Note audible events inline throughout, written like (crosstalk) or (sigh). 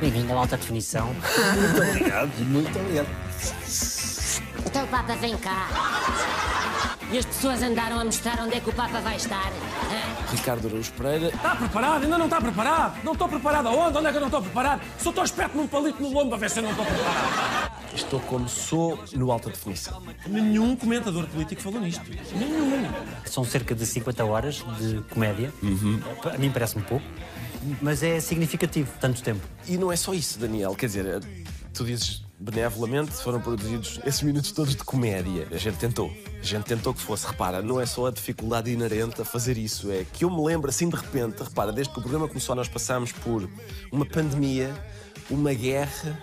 Bem-vindo à alta definição. Muito obrigado. Muito obrigado. Então o Papa vem cá. E as pessoas andaram a mostrar onde é que o Papa vai estar. hã? Ricardo Araújo Pereira. Está preparado? Ainda não está preparado? Não estou preparado aonde? Onde é que eu não estou preparado? Só estou esperto num palito no lombo a ver se eu não estou preparado. Estou como sou no Alta Definição. Nenhum comentador político falou nisto. Nenhum. São cerca de 50 horas de comédia. A mim parece-me pouco, mas é significativo, tanto tempo. E não é só isso, Daniel. Quer dizer, tu dizes benevolamente foram produzidos esses minutos todos de comédia. A gente tentou. A gente tentou que fosse. Repara, não é só a dificuldade inerente a fazer isso. É que eu me lembro assim de repente, repara, desde que o programa começou, nós passámos por uma pandemia, uma guerra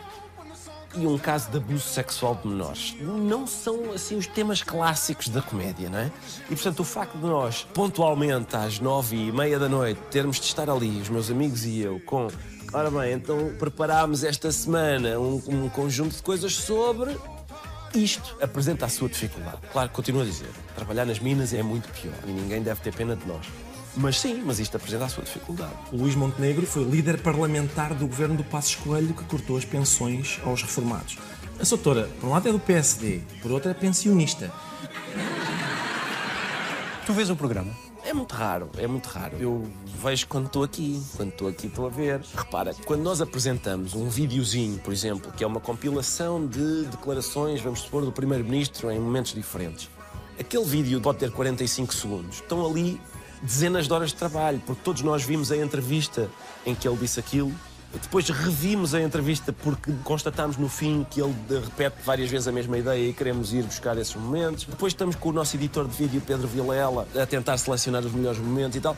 e um caso de abuso sexual de menores. Não são, assim, os temas clássicos da comédia, não é? E, portanto, o facto de nós, pontualmente, às nove e meia da noite, termos de estar ali, os meus amigos e eu, com... Ora bem, então preparámos esta semana um, um conjunto de coisas sobre... Isto apresenta a sua dificuldade. Claro, continuo a dizer, trabalhar nas minas é muito pior e ninguém deve ter pena de nós. Mas sim, mas isto apresenta a sua dificuldade. O Luís Montenegro foi líder parlamentar do governo do Passos Coelho que cortou as pensões aos reformados. A doutora, por um lado é do PSD, por outro é pensionista. Tu vês o programa? É muito raro, é muito raro. Eu vejo quando estou aqui, quando estou aqui estou a ver. Repara, quando nós apresentamos um videozinho, por exemplo, que é uma compilação de declarações, vamos supor, do Primeiro-Ministro em momentos diferentes. Aquele vídeo pode ter 45 segundos. Estão ali dezenas de horas de trabalho, porque todos nós vimos a entrevista em que ele disse aquilo. Depois revimos a entrevista porque constatámos no fim que ele repete várias vezes a mesma ideia e queremos ir buscar esses momentos. Depois estamos com o nosso editor de vídeo, Pedro Vilela, a tentar selecionar os melhores momentos e tal.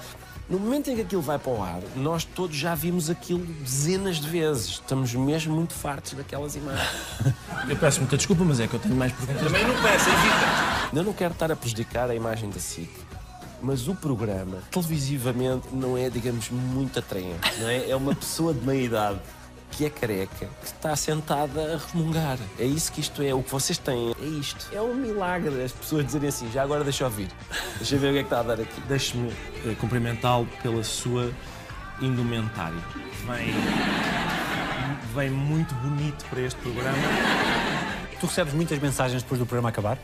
No momento em que aquilo vai para o ar, nós todos já vimos aquilo dezenas de vezes. Estamos mesmo muito fartos daquelas imagens. (laughs) Eu peço muita desculpa, mas é que eu tenho mais perguntas. Também não peça, evita. Eu não quero estar a prejudicar a imagem da SIC, mas o programa, televisivamente, não é, digamos, muito atraente. Não é? é uma pessoa de meia idade que é careca, que está sentada a resmungar. É isso que isto é. O que vocês têm é isto. É um milagre as pessoas dizerem assim, já agora deixa eu ouvir. Deixa eu ver o que é que está a dar aqui. Deixe-me eh, cumprimentá-lo pela sua indumentária. Vem, vem muito bonito para este programa. Tu recebes muitas mensagens depois do programa acabar?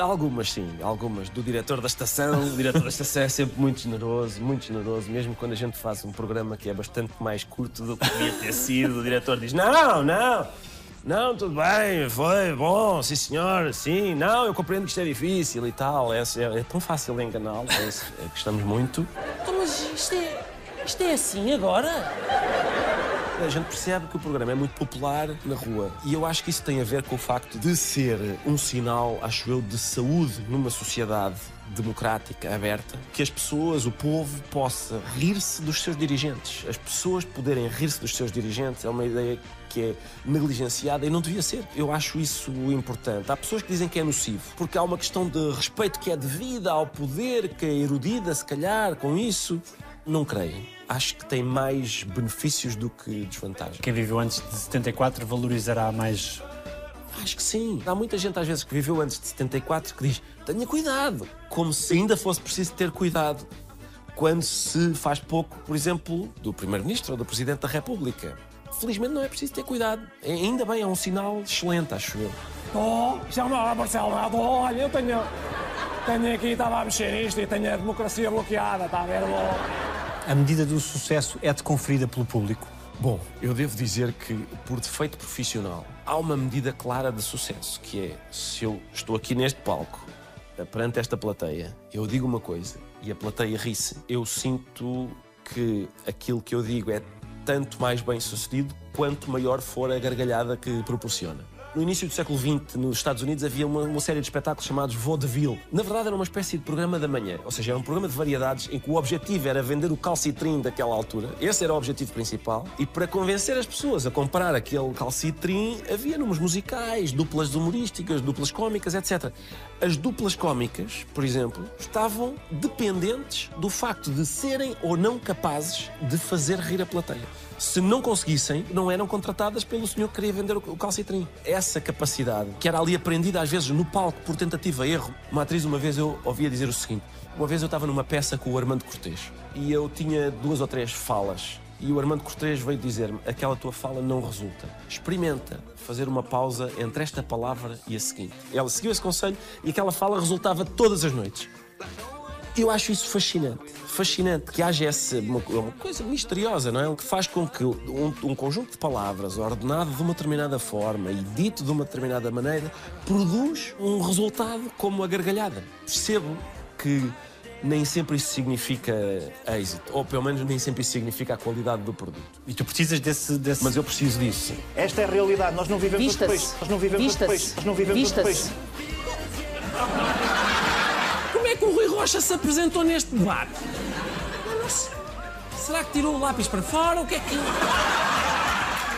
Algumas, sim, algumas. Do diretor da estação. O diretor da estação é sempre muito generoso, muito generoso. Mesmo quando a gente faz um programa que é bastante mais curto do que devia ter sido, o diretor diz: Não, não, não, tudo bem, foi bom, sim senhor, sim, não, eu compreendo que isto é difícil e tal. É, é, é tão fácil enganá-lo, é, é, gostamos muito. Então, mas isto é, isto é assim agora? A gente percebe que o programa é muito popular na rua. E eu acho que isso tem a ver com o facto de ser um sinal, acho eu, de saúde numa sociedade democrática, aberta, que as pessoas, o povo, possa rir-se dos seus dirigentes. As pessoas poderem rir-se dos seus dirigentes é uma ideia que é negligenciada e não devia ser. Eu acho isso importante. Há pessoas que dizem que é nocivo, porque há uma questão de respeito que é devida ao poder, que é erudida, se calhar, com isso. Não creio. Acho que tem mais benefícios do que desvantagens. Quem viveu antes de 74 valorizará mais. Acho que sim. Há muita gente, às vezes, que viveu antes de 74 que diz: tenha cuidado. Como se ainda fosse preciso ter cuidado quando se faz pouco, por exemplo, do Primeiro-Ministro ou do Presidente da República. Felizmente não é preciso ter cuidado. É- Ainda bem, é um sinal excelente, acho eu. Oh, chama lá, Marcelo. Oh, olha, eu tenho, tenho aqui, estava a mexer nisto e tenho a democracia bloqueada, está a ver? Oh. A medida do sucesso é-te conferida pelo público. Bom, eu devo dizer que, por defeito profissional, há uma medida clara de sucesso, que é se eu estou aqui neste palco, perante esta plateia, eu digo uma coisa e a plateia ri-se, eu sinto que aquilo que eu digo é tanto mais bem sucedido quanto maior for a gargalhada que proporciona. No início do século XX, nos Estados Unidos, havia uma, uma série de espetáculos chamados vaudeville. Na verdade, era uma espécie de programa da manhã, ou seja, era um programa de variedades em que o objetivo era vender o calcitrim daquela altura. Esse era o objetivo principal. E para convencer as pessoas a comprar aquele calcitrim, havia números musicais, duplas humorísticas, duplas cómicas, etc. As duplas cómicas, por exemplo, estavam dependentes do facto de serem ou não capazes de fazer rir a plateia. Se não conseguissem, não eram contratadas pelo senhor que queria vender o calcitrim. Essa capacidade, que era ali aprendida às vezes no palco por tentativa erro. Uma atriz, uma vez eu ouvia dizer o seguinte: uma vez eu estava numa peça com o Armando Cortês e eu tinha duas ou três falas. E o Armando Cortês veio dizer-me: aquela tua fala não resulta. Experimenta fazer uma pausa entre esta palavra e a seguinte. Ela seguiu esse conselho e aquela fala resultava todas as noites. Eu acho isso fascinante. Fascinante que haja essa uma, uma coisa misteriosa, não é? Que faz com que um, um, conjunto de palavras ordenado de uma determinada forma e dito de uma determinada maneira produz um resultado como a gargalhada. Percebo que nem sempre isso significa êxito, ou pelo menos nem sempre isso significa a qualidade do produto. E tu precisas desse. desse... Mas eu preciso disso. Sim. Esta é a realidade, nós não vivemos outro país. Nós não vivemos outro país. Vista-se. Nós não vivemos outro país. Vista-se. Como é que o Rui Rocha se apresentou neste debate? Não sei. Será que tirou o lápis para fora? O que é que.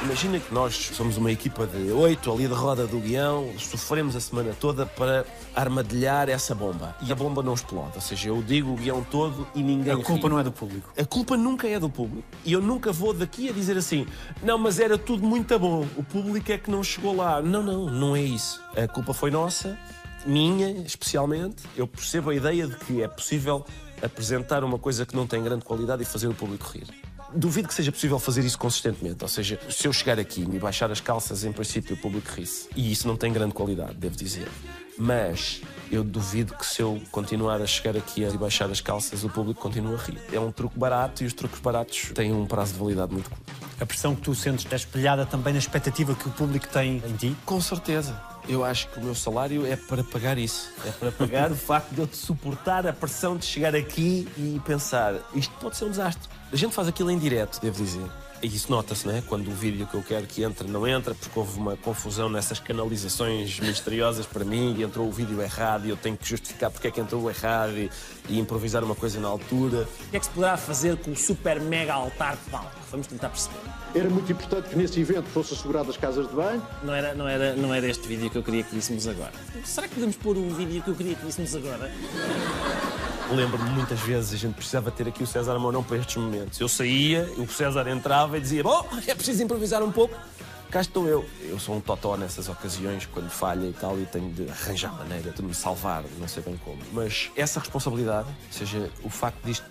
Imagina que nós somos uma equipa de oito ali de roda do guião, sofremos a semana toda para armadilhar essa bomba. E a bomba não explode. Ou seja, eu digo o guião todo e ninguém. A culpa ri. não é do público. A culpa nunca é do público. E eu nunca vou daqui a dizer assim: não, mas era tudo muito bom. O público é que não chegou lá. Não, não, não é isso. A culpa foi nossa, minha especialmente. Eu percebo a ideia de que é possível apresentar uma coisa que não tem grande qualidade e fazer o público rir. Duvido que seja possível fazer isso consistentemente. Ou seja, se eu chegar aqui e me baixar as calças, em princípio o público ri-se. E isso não tem grande qualidade, devo dizer. Mas eu duvido que se eu continuar a chegar aqui e baixar as calças, o público continua a rir. É um truque barato e os truques baratos têm um prazo de validade muito curto. A pressão que tu sentes é espelhada também na expectativa que o público tem em ti. Com certeza. Eu acho que o meu salário é para pagar isso. É para pagar o facto de eu te suportar a pressão de chegar aqui e pensar isto pode ser um desastre. A gente faz aquilo em direto, devo dizer. E isso nota-se, não é? Quando o vídeo que eu quero que entre não entra, porque houve uma confusão nessas canalizações misteriosas para mim e entrou o vídeo errado e eu tenho que justificar porque é que entrou errado e, e improvisar uma coisa na altura. O que é que se poderá fazer com o super mega altar de palco? Vamos tentar perceber. Era muito importante que nesse evento fosse assegurado as casas de banho. Não era, não, era, não era este vídeo que eu queria que víssemos agora. Será que podemos pôr o vídeo que eu queria que víssemos agora? Lembro-me muitas vezes a gente precisava ter aqui o César Mourão para estes momentos. Eu saía, o César entrava e dizia: Bom, é preciso improvisar um pouco. Cá estou eu. Eu sou um totó nessas ocasiões, quando falha e tal, e tenho de arranjar maneira de me salvar, não sei bem como. Mas essa responsabilidade, ou seja, o facto disto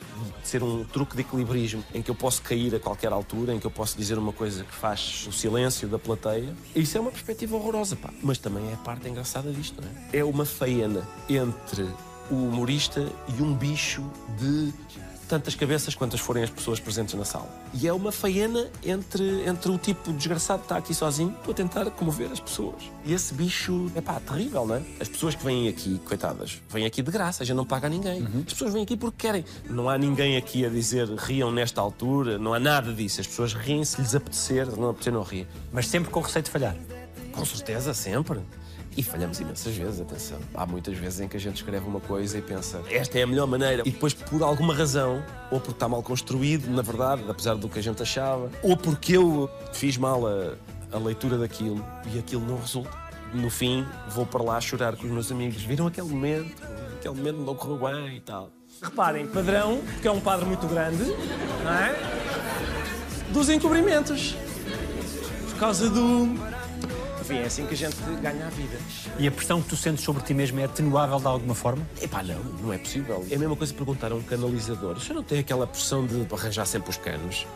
ser um truque de equilibrismo em que eu posso cair a qualquer altura, em que eu posso dizer uma coisa que faz o silêncio da plateia, isso é uma perspectiva horrorosa, pá. Mas também é a parte engraçada disto, não é? É uma faena entre o humorista e um bicho de tantas cabeças quantas forem as pessoas presentes na sala. E é uma faena entre, entre o tipo desgraçado que está aqui sozinho para tentar comover as pessoas. E esse bicho é pá, terrível, não é? As pessoas que vêm aqui, coitadas, vêm aqui de graça, a gente não paga a ninguém. As pessoas vêm aqui porque querem. Não há ninguém aqui a dizer riam nesta altura, não há nada disso. As pessoas riem se lhes apetecer, não apetecer, não riem. Mas sempre com receio de falhar. Com certeza, sempre. E falhamos imensas vezes, atenção. Há muitas vezes em que a gente escreve uma coisa e pensa esta é a melhor maneira, e depois, por alguma razão, ou porque está mal construído, na verdade, apesar do que a gente achava, ou porque eu fiz mal a, a leitura daquilo e aquilo não resulta. No fim, vou para lá chorar com os meus amigos. Viram aquele momento? Aquele momento não correu bem e tal. Reparem, padrão, porque é um padre muito grande, não é? Dos encobrimentos. Por causa do. Enfim, é assim que a gente ganha a vida. E a pressão que tu sentes sobre ti mesmo é atenuável de alguma forma? Epá, não, não é possível. É a mesma coisa que perguntar a um canalizador. Você não tem aquela pressão de arranjar sempre os canos?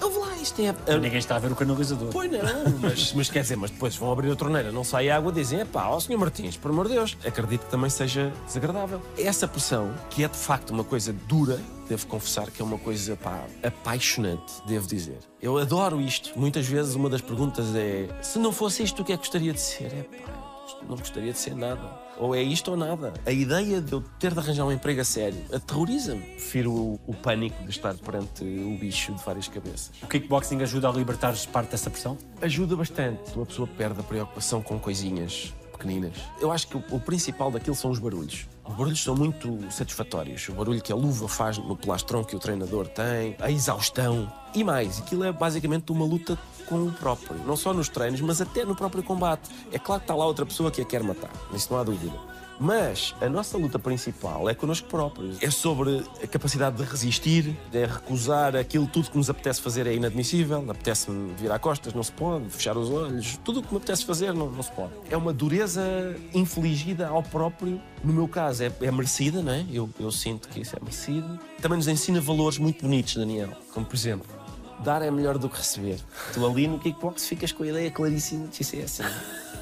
Ouve lá, isto é... Ninguém está a ver o canalizador. Pois não, mas, mas quer dizer, mas depois vão abrir a torneira, não sai água, dizem, epá, ó Sr. Martins, por amor de Deus, acredito que também seja desagradável. Essa pressão, que é de facto uma coisa dura, devo confessar que é uma coisa, pá, apaixonante, devo dizer. Eu adoro isto. Muitas vezes uma das perguntas é, se não fosse isto, o que é que gostaria de ser? É pá, não gostaria de ser nada. Ou é isto ou nada. A ideia de eu ter de arranjar um emprego a sério aterroriza-me. Prefiro o, o pânico de estar perante o bicho de várias cabeças. O kickboxing ajuda a libertar-se parte dessa pressão? Ajuda bastante. Uma pessoa perde a preocupação com coisinhas pequeninas. Eu acho que o, principal daquilo são os barulhos. Os barulhos são muito satisfatórios. O barulho que a luva faz no plastrão que o treinador tem, a exaustão e mais. Aquilo é basicamente uma luta com o próprio. Não só nos treinos, mas até no próprio combate. É claro que está lá outra pessoa que a quer matar. Isso não há dúvida. Mas a nossa luta principal é connosco próprios. É sobre a capacidade de resistir, é recusar aquilo tudo que nos apetece fazer é inadmissível. Apetece-me virar costas, não se pode. Fechar os olhos, tudo o que me apetece fazer não, não se pode. É uma dureza infligida ao próprio. No meu caso, é, é merecida, não é? Eu, eu sinto que isso é merecido. Também nos ensina valores muito bonitos, Daniel. Como, por exemplo, dar é melhor do que receber. Tu ali no kickbox ficas com a ideia claríssima de isso é assim.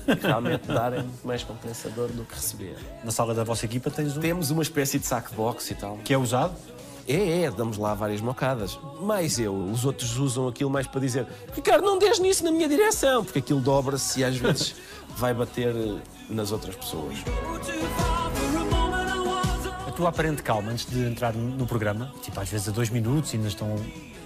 (laughs) Realmente dar muito mais compensador do que receber. Na sala da vossa equipa tens um Temos uma espécie de boxe e tal. que é usado? É, é, damos lá várias mocadas. Mais eu, os outros usam aquilo mais para dizer Ricardo, não des nisso na minha direção, porque aquilo dobra-se e às vezes (laughs) vai bater eh, nas outras pessoas. A tua aparente calma antes de entrar no programa, tipo às vezes a dois minutos ainda estão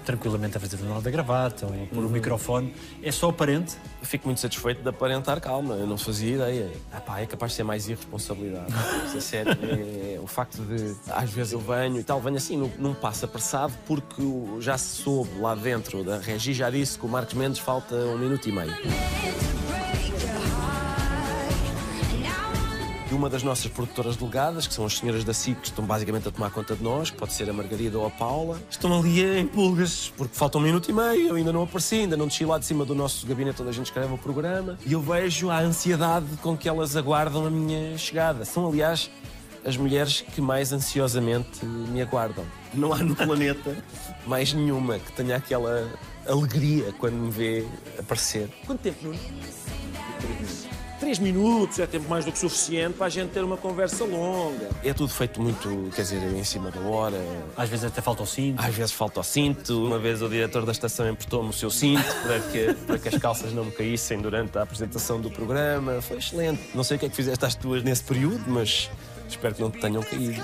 tranquilamente a fazer o nó da gravata ou pôr o microfone, é só aparente? Fico muito satisfeito de aparentar calma, eu não fazia ideia. Ah, pá, é capaz de ser mais irresponsabilidade. (laughs) É sério. É, é o facto de, às vezes eu venho e tal, venho assim, num, num passo apressado, porque já se soube lá dentro da Regi, já disse que o Marcos Mendes falta um minuto e meio. Uma das nossas produtoras delegadas, que são as senhoras da CIP, que estão basicamente a tomar conta de nós, que pode ser a Margarida ou a Paula, estão ali em pulgas, porque falta um minuto e meio, eu ainda não apareci, ainda não desci lá de cima do nosso gabinete onde a gente escreve o programa, e eu vejo a ansiedade com que elas aguardam a minha chegada. São, aliás, as mulheres que mais ansiosamente me aguardam. Não há no planeta (laughs) mais nenhuma que tenha aquela alegria quando me vê aparecer. Quanto tempo, Nuno? Três minutos é tempo mais do que suficiente para a gente ter uma conversa longa. É tudo feito muito, quer dizer, em cima da hora, Às vezes até falta o cinto. Às vezes falta o cinto. Uma vez o diretor da estação emprestou-me o seu cinto para que, para que as calças não me caíssem durante a apresentação do programa. Foi excelente. Não sei o que é que fizeste às tuas nesse período, mas espero que não te tenham caído.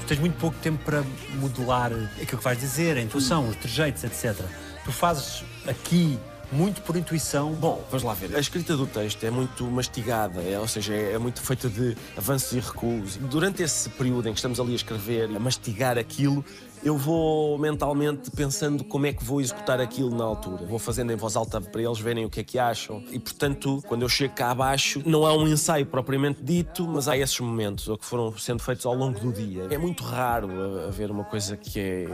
Tu tens muito pouco tempo para modular aquilo que vais dizer, a intuação, os trejeitos, etc. Tu fazes aqui muito por intuição. Bom, vamos lá ver. A escrita do texto é muito mastigada, é, ou seja, é, é muito feita de avanços e recuos. Durante esse período em que estamos ali a escrever, a mastigar aquilo, eu vou mentalmente pensando como é que vou executar aquilo na altura. Vou fazendo em voz alta para eles verem o que é que acham. E, portanto, quando eu chego cá abaixo, não há um ensaio propriamente dito, mas há esses momentos, que foram sendo feitos ao longo do dia. É muito raro uh, haver uma coisa que é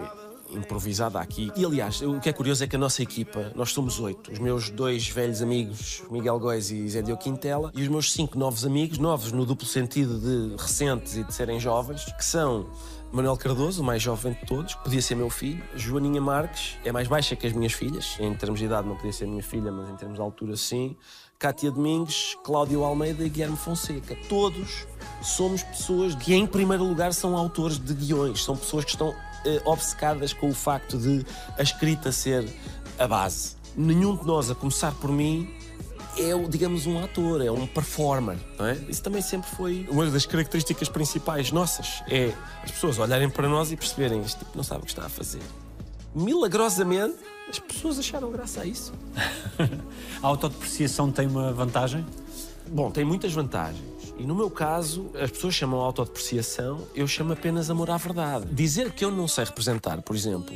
improvisada aqui. E aliás, o que é curioso é que a nossa equipa, nós somos oito. Os meus dois velhos amigos, Miguel Góis e Zé Quintela, e os meus cinco novos amigos, novos no duplo sentido de recentes e de serem jovens, que são Manuel Cardoso, o mais jovem de todos, podia ser meu filho. Joaninha Marques, é mais baixa que as minhas filhas. Em termos de idade não podia ser minha filha, mas em termos de altura sim. Cátia Domingos, Cláudio Almeida e Guilherme Fonseca. Todos somos pessoas que, em primeiro lugar, são autores de guiões. São pessoas que estão eh, obcecadas com o facto de a escrita ser a base. Nenhum de nós, a começar por mim, é, o, digamos, um ator, é um performer, não é? Isso também sempre foi uma das características principais nossas, é as pessoas olharem para nós e perceberem este tipo não sabe o que está a fazer. Milagrosamente, as pessoas acharam graça a isso. (laughs) A autodepreciação tem uma vantagem? Bom, tem muitas vantagens. E no meu caso, as pessoas chamam autodepreciação, eu chamo apenas amor à verdade. Dizer que eu não sei representar, por exemplo,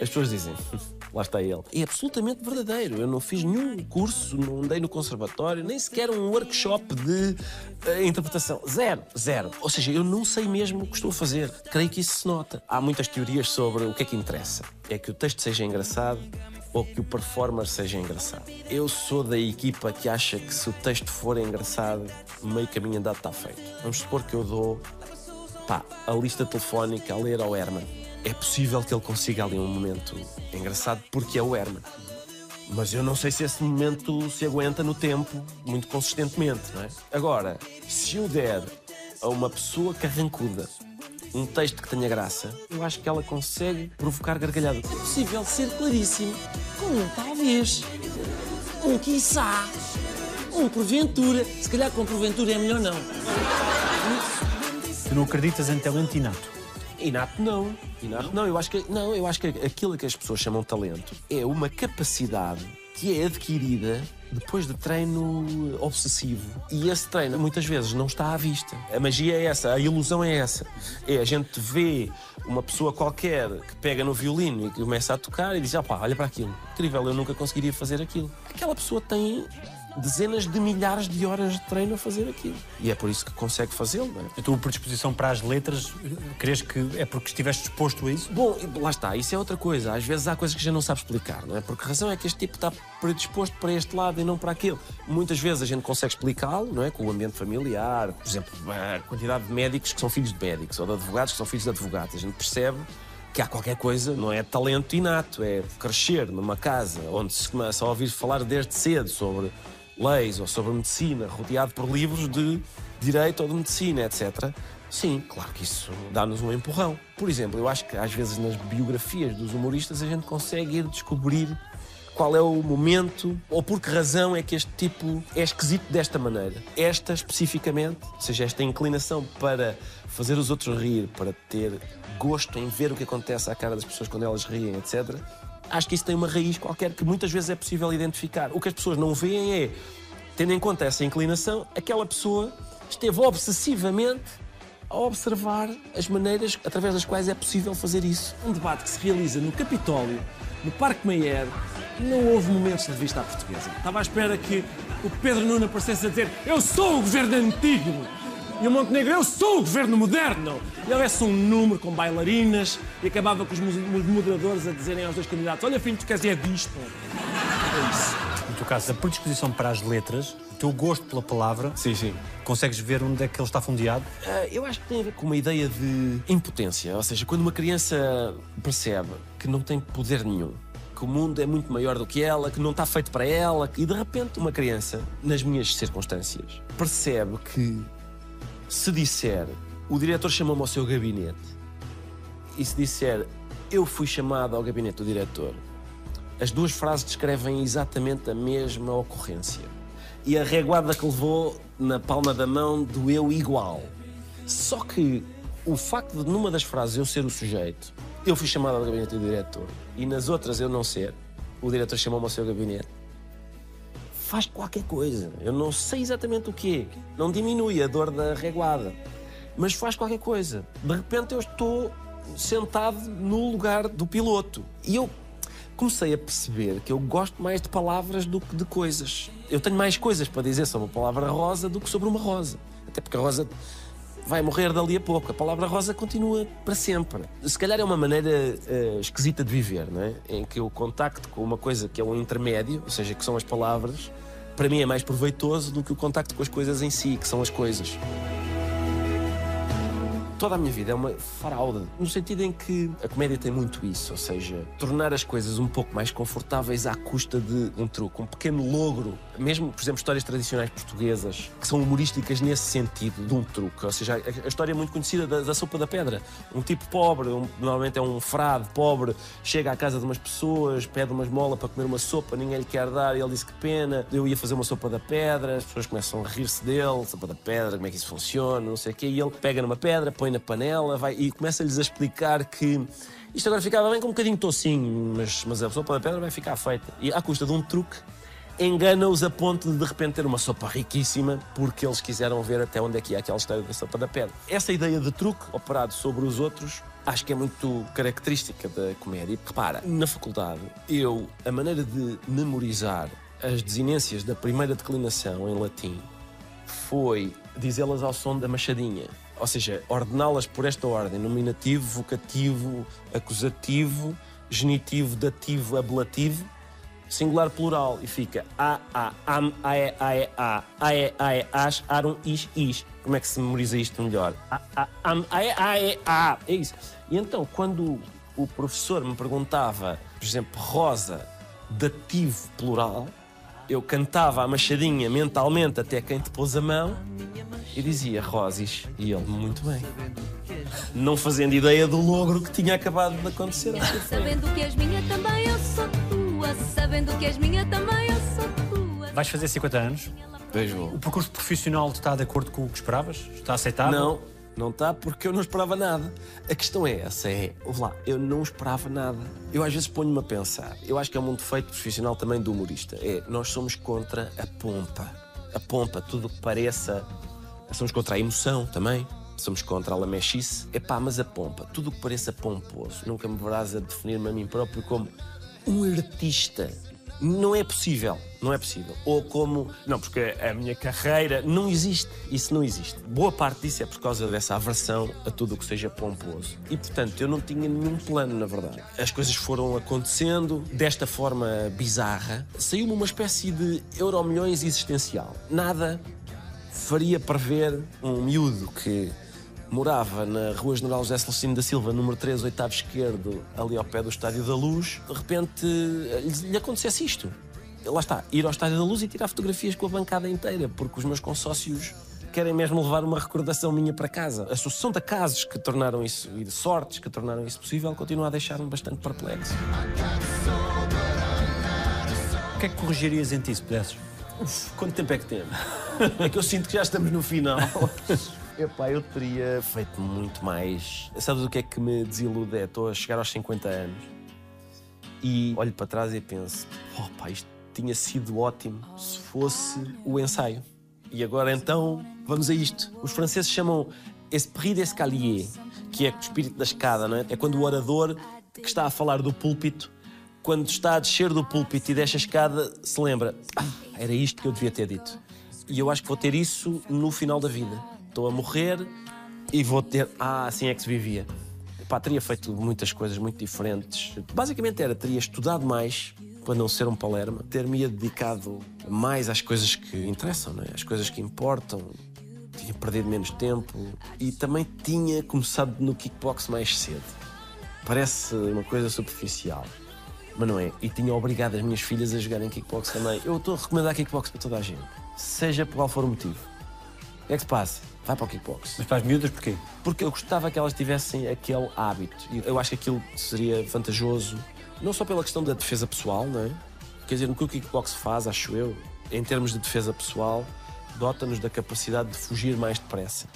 as pessoas dizem, (laughs) lá está ele. É absolutamente verdadeiro. Eu não fiz nenhum curso, não andei no conservatório, nem sequer um workshop de eh, interpretação. Zero, zero. Ou seja, eu não sei mesmo o que estou a fazer. Creio que isso se nota. Há muitas teorias sobre o que é que interessa. É que o texto seja engraçado ou que o performer seja engraçado. Eu sou da equipa que acha que se o texto for engraçado, meio caminho andado está feito. Vamos supor que eu dou pá, a lista telefónica a ler ao Herman. É possível que ele consiga ali um momento engraçado porque é o Herman. Mas eu não sei se esse momento se aguenta no tempo muito consistentemente, não é? Agora, se eu der a uma pessoa carrancuda um texto que tenha graça, eu acho que ela consegue provocar gargalhada. É possível ser claríssimo com um talvez. Um quiçá. Um porventura. Se calhar com porventura é melhor não. Tu não acreditas em talento inato? Inato não. Inato não. Eu acho que, não, eu acho que aquilo que as pessoas chamam talento é uma capacidade que é adquirida depois de treino obsessivo. E esse treino muitas vezes não está à vista. A magia é essa, a ilusão é essa. É a gente vê uma pessoa qualquer que pega no violino e começa a tocar e diz: ah pá, olha para aquilo. Incrível, eu nunca conseguiria fazer aquilo. Aquela pessoa tem dezenas de milhares de horas de treino a fazer aquilo. E é por isso que consegue fazê-lo, não é? A tua predisposição para as letras, crees que é porque estiveste disposto a isso? Bom, lá está, isso é outra coisa. Às vezes há coisas que já não sabes explicar, não é? Porque a razão é que este tipo está predisposto para este lado e não para aquele. Muitas vezes a gente consegue explicá-lo, não é? Com o ambiente familiar, por exemplo, a quantidade de médicos que são filhos de médicos ou de advogados que são filhos de advogados. A gente percebe que há qualquer coisa, não é talento inato, é crescer numa casa onde se começa a ouvir falar desde cedo sobre leis ou sobre medicina, rodeado por livros de direito ou de medicina, etc. Sim, claro que isso dá-nos um empurrão. Por exemplo, eu acho que às vezes nas biografias dos humoristas a gente consegue ir descobrir qual é o momento ou por que razão é que este tipo é esquisito desta maneira. Esta especificamente, ou seja, esta inclinação para fazer os outros rir, para ter gosto em ver o que acontece à cara das pessoas quando elas riem, etc. Acho que isso tem uma raiz qualquer que muitas vezes é possível identificar. O que as pessoas não veem é, tendo em conta essa inclinação, aquela pessoa esteve obsessivamente a observar as maneiras através das quais é possível fazer isso. Um debate que se realiza no Capitólio, no Parque Mayer, não houve momentos de vista à portuguesa. Estava à espera que o Pedro Nuno aparecesse a dizer eu sou o governo antigo e o Montenegro eu sou o governo moderno. E houvesse um número com bailarinas e acabava com os moderadores a dizerem aos dois candidatos olha filho, tu queres é disto. É isso. No teu caso, a predisposição para as letras, o teu gosto pela palavra, Sim, sim. consegues ver onde é que ele está fundeado? Ah, eu acho que tem a ver com uma ideia de impotência. Ou seja, quando uma criança percebe que não tem poder nenhum, que o mundo é muito maior do que ela, que não está feito para ela, e de repente uma criança, nas minhas circunstâncias, percebe que se disser o diretor chamou-me ao seu gabinete e se disser eu fui chamado ao gabinete do diretor, as duas frases descrevem exatamente a mesma ocorrência. E a reguada que levou na palma da mão doeu igual. Só que o facto de numa das frases eu ser o sujeito, eu fui chamado ao gabinete do diretor, e nas outras eu não ser, o diretor chamou-me ao seu gabinete, faz qualquer coisa. Eu não sei exatamente o quê. Não diminui a dor da reguada, mas faz qualquer coisa. De repente eu estou sentado no lugar do piloto. E eu comecei a perceber que eu gosto mais de palavras do que de coisas. Eu tenho mais coisas para dizer sobre a palavra rosa do que sobre uma rosa. Até porque a rosa vai morrer dali a pouco. A palavra rosa continua para sempre. Se calhar é uma maneira eh, esquisita de viver, não é? Em que o contacto com uma coisa que é um intermédio, ou seja, que são as palavras, para mim é mais proveitoso do que o contacto com as coisas em si, que são as coisas. Toda a minha vida é uma fraude, no sentido em que a comédia tem muito isso, ou seja, tornar as coisas um pouco mais confortáveis à custa de um truque, um pequeno logro. Mesmo, por exemplo, histórias tradicionais portuguesas, que são humorísticas nesse sentido, de um truque. Ou seja, a, história é muito conhecida da, da sopa da pedra. Um tipo pobre, um- normalmente é um frade pobre, chega à casa de umas pessoas, pede uma esmola para comer uma sopa, ninguém lhe quer dar, e ele disse que pena, eu ia fazer uma sopa da pedra, as pessoas começam a rir-se dele, sopa da pedra, como é que isso funciona, não sei o quê, e ele pega numa pedra, põe na panela vai, e começa-lhes a explicar que isto agora ficava bem com um bocadinho tocinho, mas, mas a sopa da pedra vai ficar feita. E à custa de um truque, engana-os a ponto de de repente ter uma sopa riquíssima porque eles quiseram ver até onde é que ia aquela história da sopa da pedra. Essa ideia de truque operado sobre os outros acho que é muito característica da comédia. Repara, na faculdade, eu, a maneira de memorizar as desinências da primeira declinação em latim foi dizê-las ao som da machadinha. Ou seja, ordená-las por esta ordem: nominativo, vocativo, acusativo, genitivo, dativo, ablativo, singular plural. E fica a, a, am, ae, ae, a, ae, ae, as, arum, is, is. Como é que se memoriza isto melhor? A, a, am, ae, ae, a. É isso. E então, quando o professor me perguntava, por exemplo, rosa, dativo, plural, eu cantava a machadinha mentalmente até quem te pôs a mão e dizia Rosis. E ele, muito bem. Não fazendo ideia do logro que tinha acabado de acontecer. Sabendo que és minha também eu sou tua. Sabendo que és minha também eu sou tua. Vais fazer 50 anos. Vejo. O percurso profissional está de acordo com o que esperavas? Está aceitável? Não, não está porque eu não esperava nada. A questão é essa, é, lá, eu não esperava nada. Eu às vezes ponho-me a pensar, eu acho que é um defeito profissional também do humorista, é, nós somos contra a pompa. A pompa, tudo que pareça, somos contra a emoção também. Somos contra a lamechice. Epá, mas a pompa, tudo o que pareça pomposo. Nunca me verás a definir-me a mim próprio como um artista. Não é possível, não é possível. Ou como, não, porque a minha carreira não existe. Isso não existe. Boa parte disso é por causa dessa aversão a tudo o que seja pomposo. E portanto, eu não tinha nenhum plano, na verdade. As coisas foram acontecendo desta forma bizarra. Saiu-me uma espécie de euromilhões existencial. Nada faria prever um miúdo que morava na Rua General José Celestino da Silva, número 3, oitavo esquerdo, ali ao pé do Estádio da Luz, de repente lhe, lhe acontecesse isto. Lá está, ir ao Estádio da Luz e tirar fotografias com a bancada inteira, porque os meus consócios querem mesmo levar uma recordação minha para casa. A sucessão de casos que tornaram isso, e de sortes que tornaram isso possível, continua a deixar-me bastante perplexo. O que é que corrigirias em ti se pudesses? Uf, quanto tempo é que temos? (laughs) É que eu sinto que já estamos no final. (laughs) Epá, eu teria feito muito mais. Sabes o que é que me desilude? É, Estou a chegar aos 50 anos e olho para trás e penso: pá, isto tinha sido ótimo se fosse o ensaio. E agora então, vamos a isto. Os franceses chamam esprit d'escalier, que é o espírito da escada, não é? É quando o orador que está a falar do púlpito, quando está a descer do púlpito e deixa a escada, se lembra: ah, era isto que eu devia ter dito. E eu acho que vou ter isso no final da vida. Estou a morrer e vou ter. Ah, assim é que se vivia. Pá, teria feito muitas coisas muito diferentes. Basicamente era, teria estudado mais para não ser um palerma, ter-me dedicado mais às coisas que interessam, é? coisas que importam. Tinha perdido menos tempo e também tinha começado no kickbox mais cedo. Parece uma coisa superficial, mas não é. E tinha obrigado as minhas filhas a jogarem kickbox também. Eu estou a recomendar kickbox para toda a gente, seja por qual for o motivo. O que é que se passa? Vai para o kickbox. Mas para as miúdas porquê? Porque eu gostava que elas tivessem aquele hábito. E eu acho que aquilo seria vantajoso, não só pela questão da defesa pessoal, não é? Quer dizer, o que o kickbox faz, acho eu, em termos de defesa pessoal, dota-nos da capacidade de fugir mais depressa.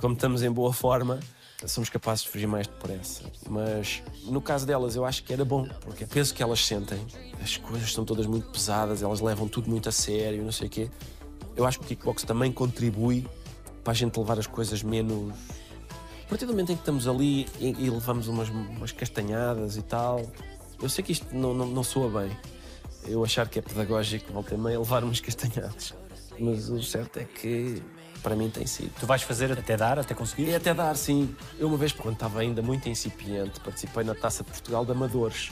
Como estamos em boa forma, somos capazes de fugir mais depressa. Mas no caso delas, eu acho que era bom, porque penso que elas sentem, as coisas são todas muito pesadas, elas levam tudo muito a sério, não sei o quê. Eu acho que o kickbox também contribui para a gente levar as coisas menos. A partir do momento em que estamos ali e, e levamos umas, umas, castanhadas e tal, eu sei que isto não, não, não soa bem. Eu achar que é pedagógico, voltei meio a levar umas castanhadas. Mas o certo é que para mim tem sido. Tu vais fazer até dar, até conseguir? É até dar, sim. Eu uma vez, quando estava ainda muito incipiente, participei na Taça de Portugal de Amadores.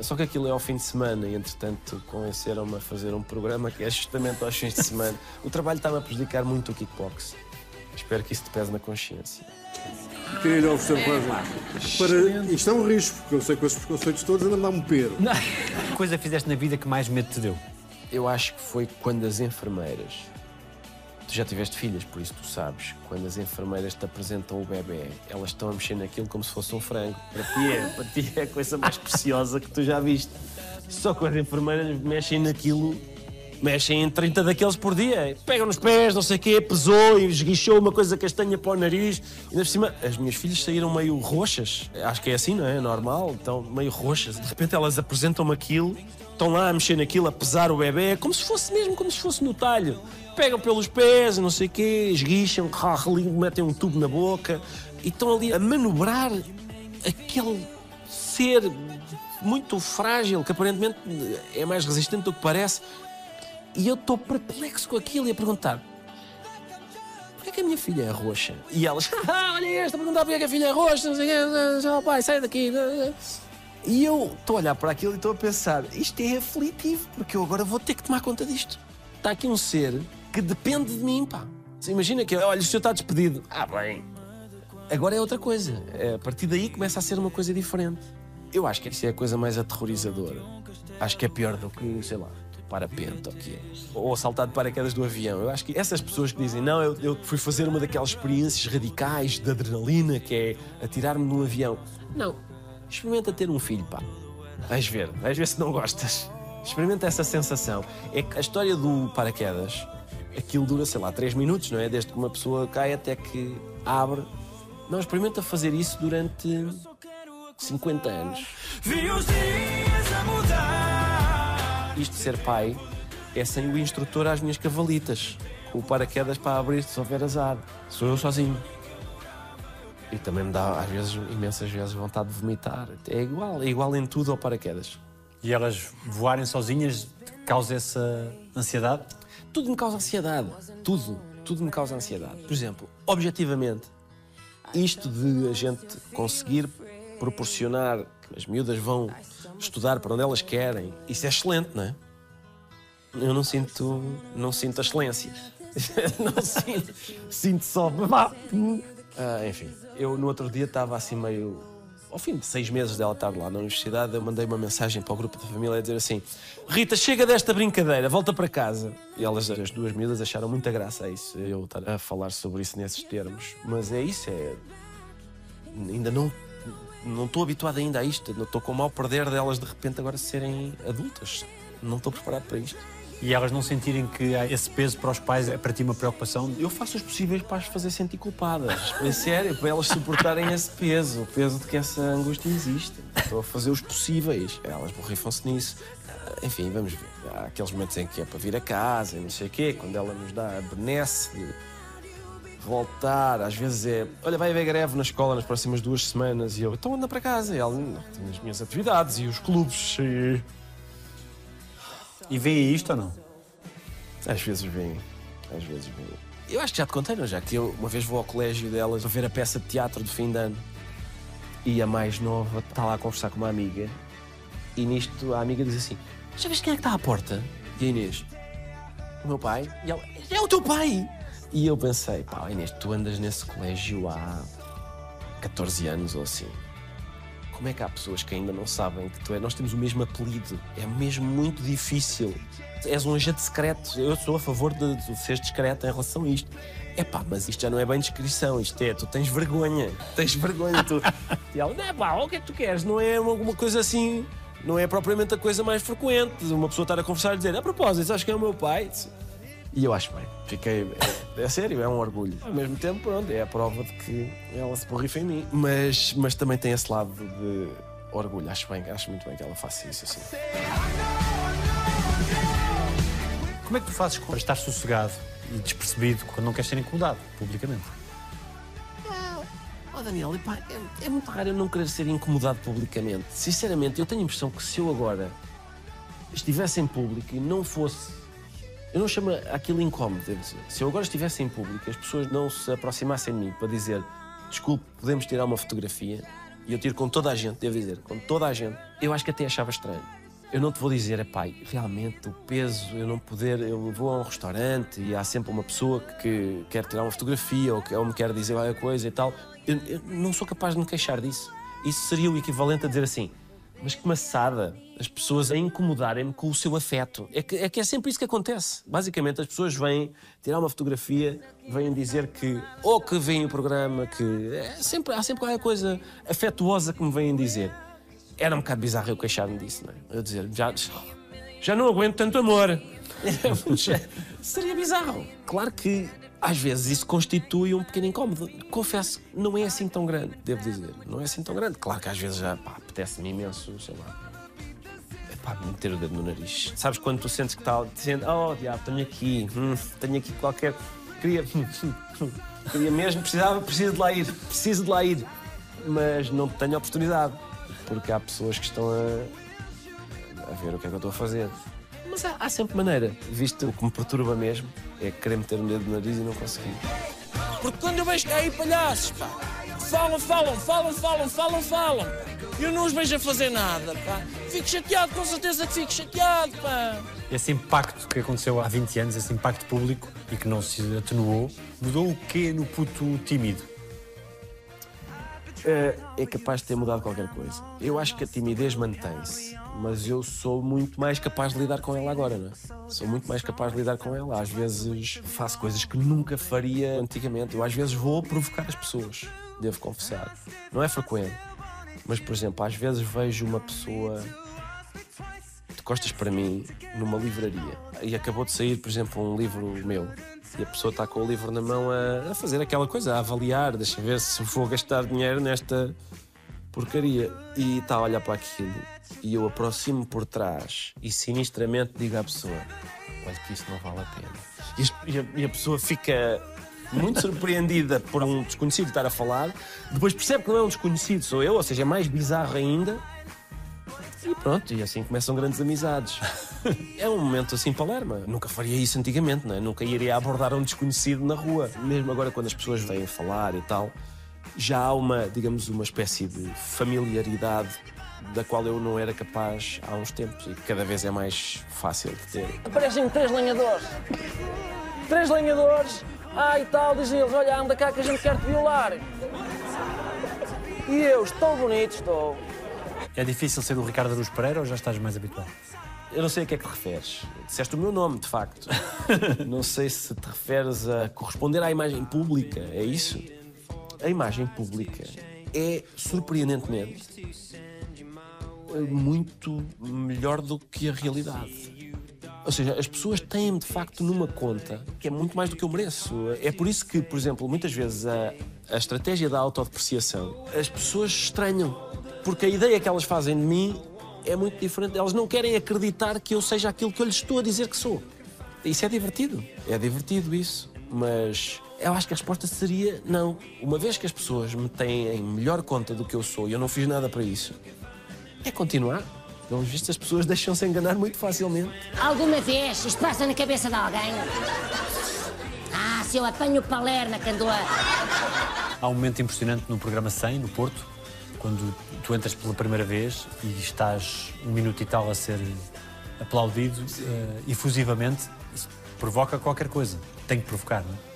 Só que aquilo é ao fim de semana e, entretanto, convenceram-me a fazer um programa que é justamente aos fins de semana. (laughs) O trabalho está-me a prejudicar muito o kickbox. Espero que isso te pese na consciência. Oferecer uma coisa. Para... Isto é um risco, porque eu sei que esses preconceitos todos andam a dar um pero. Que coisa fizeste na vida que mais medo te deu? Eu acho que foi quando as enfermeiras. Tu já tiveste filhas, por isso tu sabes. Quando as enfermeiras te apresentam o bebê, elas estão a mexer naquilo como se fosse um frango. Para ti é, para ti é a coisa mais preciosa que tu já viste. Só que as enfermeiras mexem naquilo mexem em 30 daqueles por dia. Pegam nos pés, não sei o quê, pesou e esguichou uma coisa castanha para o nariz. E por cima, as minhas filhas saíram meio roxas. Acho que é assim, não é? Normal. Estão meio roxas. De repente elas apresentam-me aquilo, estão lá a mexer naquilo, a pesar o bebê, como se fosse mesmo, como se fosse no talho. Pegam pelos pés, não sei o quê, esguicham, metem um tubo na boca e estão ali a manobrar aquele ser muito frágil, que aparentemente é mais resistente do que parece, e eu estou perplexo com aquilo e a perguntar: porquê que a minha filha é roxa? E elas, (laughs) ah, olha esta, perguntar porquê que a filha é roxa, não sei o quê, oh, pai, sai daqui. E eu estou a olhar para aquilo e estou a pensar: isto é aflitivo, porque eu agora vou ter que tomar conta disto. Está aqui um ser que depende de mim, pá. Você imagina que, olha, o senhor está despedido. Ah, bem. Agora é outra coisa. A partir daí começa a ser uma coisa diferente. Eu acho que isso é a coisa mais aterrorizadora. Acho que é pior do que, sei lá, parapente é. Ou saltar de paraquedas do avião. Eu acho que essas pessoas que dizem, não, eu, eu fui fazer uma daquelas experiências radicais de adrenalina que é atirar-me num avião. Não. Experimenta ter um filho, pá. Vais ver, vais ver se não gostas. Experimenta essa sensação. É que a história do paraquedas, aquilo dura, sei lá, 3 minutos, não é? Desde que uma pessoa cai até que abre. Não, experimenta fazer isso durante 50 anos. Isto de ser pai é sem o instrutor às minhas cavalitas. Com o paraquedas para abrir se houver azar. Sou eu sozinho. E também me dá, às vezes, imensas vezes, vontade de vomitar. É igual, é igual em tudo ao paraquedas. E elas voarem sozinhas causa essa ansiedade? Tudo me causa ansiedade. Tudo. Tudo me causa ansiedade. Por exemplo, objetivamente, isto de a gente conseguir proporcionar que as miúdas vão estudar para onde elas querem, isso é excelente, não é? Eu não sinto, não sinto a excelência. (laughs) não sinto. Sinto só. Ah, enfim, eu no outro dia estava assim meio. Ao fim de seis meses dela estar lá na universidade, eu mandei uma mensagem para o grupo da família a dizer assim: Rita, chega desta brincadeira, volta para casa. E elas, as duas miúdas, acharam muita graça a isso, eu estar a falar sobre isso nesses termos. Mas é isso, é. Ainda não. Não estou habituado ainda a isto, não estou com o mal perder delas de repente agora serem adultas. Não estou preparado para isto. E elas não sentirem que esse peso para os pais é para ti uma preocupação? Eu faço os possíveis para as fazer sentir culpadas. (laughs) É sério, para elas suportarem esse peso, o peso de que essa angústia existe. Estou a fazer os possíveis. Elas borrifam-se nisso. Enfim, vamos ver. Há aqueles momentos em que é para vir a casa e não sei o quê, quando ela nos dá a benesse de voltar. Às vezes é, olha, vai haver greve na escola nas próximas duas semanas e eu, então anda para casa. E ela, não, tenho as minhas atividades e os clubes. E... E veem isto ou não? Às vezes vêm. Às vezes vêm. Eu acho que já te contei, não? Já que eu uma vez vou ao colégio delas a ver a peça de teatro de fim de ano e a mais nova está lá a conversar com uma amiga e nisto a amiga diz assim: Já vês quem é que está à porta? E a Inês: O meu pai. E ela: É o teu pai! E eu pensei: Pá, Inês, tu andas nesse colégio há 14 anos ou assim. Como é que há pessoas que ainda não sabem que tu é? Nós temos o mesmo apelido. É mesmo muito difícil. És um agente secreto. Eu sou a favor de, de ser discreto em relação a isto. É pá, mas isto já não é bem descrição. Isto é, tu tens vergonha. (laughs) Tens vergonha. Tu... e ela, não pá, o que é que tu queres? Não é alguma coisa assim. Não é propriamente a coisa mais frequente. Uma pessoa estar a conversar e dizer, a propósito, sabes quem é o meu pai? E eu acho bem. Fiquei. É, é, sério, é um orgulho. Ao mesmo tempo, pronto, é a prova de que ela se borrifa em mim. Mas, mas também tem esse lado de orgulho. Acho bem, acho muito bem que ela faça isso assim. Como é que tu fazes para estar sossegado e despercebido quando não queres ser incomodado publicamente? Oh, Daniel, epá, é, é muito raro eu não querer ser incomodado publicamente. Sinceramente, eu tenho a impressão que se eu agora estivesse em público e não fosse eu não chamo aquilo incómodo, devo dizer. Se eu agora estivesse em público as pessoas não se aproximassem de mim para dizer desculpe, podemos tirar uma fotografia, e eu tiro com toda a gente, devo dizer, com toda a gente, eu acho que até achava estranho. Eu não te vou dizer, pai, realmente o peso, eu não poder, eu vou a um restaurante e há sempre uma pessoa que quer tirar uma fotografia ou que ou me quer dizer qualquer coisa e tal. Eu, eu não sou capaz de me queixar disso. Isso seria o equivalente a dizer assim, mas que maçada, as pessoas a incomodarem-me com o seu afeto. É que, é que é sempre isso que acontece. Basicamente, as pessoas vêm tirar uma fotografia, vêm dizer que ou que veem o programa, que é sempre, há sempre qualquer coisa afetuosa que me vêm dizer. Era um bocado bizarro eu queixar-me disso, não é? Eu dizer, já, já não aguento tanto amor. (laughs) Seria bizarro. Claro que às vezes isso constitui um pequeno incómodo. Confesso, não é assim tão grande, devo dizer. Não é assim tão grande. Claro que às vezes já apetece-me imenso, sei lá. Pá, meter o dedo no nariz. Sabes quando tu sentes que está dizendo, oh diabo, tenho aqui, hum, tenho aqui qualquer. Queria. Queria mesmo, precisava, preciso de lá ir, preciso de lá ir. Mas não tenho oportunidade. Porque há pessoas que estão a, a ver o que é que eu estou a fazer. Mas há, há, sempre maneira, visto o que me perturba mesmo, é querer meter o dedo no nariz e não conseguir. Porque quando eu vejo cair palhaços, pá, falam, falam, falam, falam, falam, falam, e eu não os vejo a fazer nada, pá, fico chateado, com certeza que fico chateado, pá. Esse impacto que aconteceu há 20 anos, esse impacto público e que não se atenuou, mudou o quê no puto tímido? é capaz de ter mudado qualquer coisa. Eu acho que a timidez mantém-se, mas eu sou muito mais capaz de lidar com ela agora, não é? Sou muito mais capaz de lidar com ela. Às vezes faço coisas que nunca faria antigamente. Eu às vezes vou provocar as pessoas, devo confessar. Não é frequente, mas por exemplo, às vezes vejo uma pessoa costas para mim numa livraria e acabou de sair, por exemplo, um livro meu e a pessoa está com o livro na mão a, a fazer aquela coisa, a avaliar, deixa ver se vou gastar dinheiro nesta porcaria e está a olhar para aquilo e eu aproximo por trás e sinistramente digo à pessoa: Olha que isso não vale a pena. E a, e a pessoa fica muito (laughs) surpreendida por um desconhecido estar a falar, depois percebe que não é um desconhecido, sou eu, ou seja, é mais bizarro ainda. E pronto, e assim começam grandes amizades. (laughs) É um momento assim palerma. Nunca faria isso antigamente, não é? Nunca iria abordar um desconhecido na rua. Mesmo agora, quando as pessoas vêm falar e tal, já há uma, digamos, uma espécie de familiaridade da qual eu não era capaz há uns tempos e que cada vez é mais fácil de ter. Aparecem três lenhadores. Três lenhadores. Ah, e tal, dizem eles, olha, anda cá que a gente quer te violar. E eu, estou bonito, estou. É difícil ser o Ricardo Aruz Pereira ou já estás mais habituado? Eu não sei a que é que te referes. Disseste o meu nome, de facto. (laughs) não sei se te referes a corresponder à imagem pública, é isso? A imagem pública é, surpreendentemente, muito melhor do que a realidade. Ou seja, as pessoas têm-me de facto numa conta que é muito mais do que eu mereço. É por isso que, por exemplo, muitas vezes a, a estratégia da autodepreciação as pessoas estranham. Porque a ideia que elas fazem de mim é muito diferente. Elas não querem acreditar que eu seja aquilo que eu lhes estou a dizer que sou. Isso é divertido. É divertido isso. Mas eu acho que a resposta seria não. Uma vez que as pessoas me têm em melhor conta do que eu sou e eu não fiz nada para isso, é continuar. Pelos vistos, as pessoas deixam-se enganar muito facilmente. Alguma vez isto passa na cabeça de alguém? Ah, se eu apanho o Palerma que andou a... Há um momento impressionante no programa 100, no Porto, quando tu entras pela primeira vez e estás um minuto e tal a ser aplaudido eh, efusivamente. Isso provoca qualquer coisa. Tem que provocar, não é?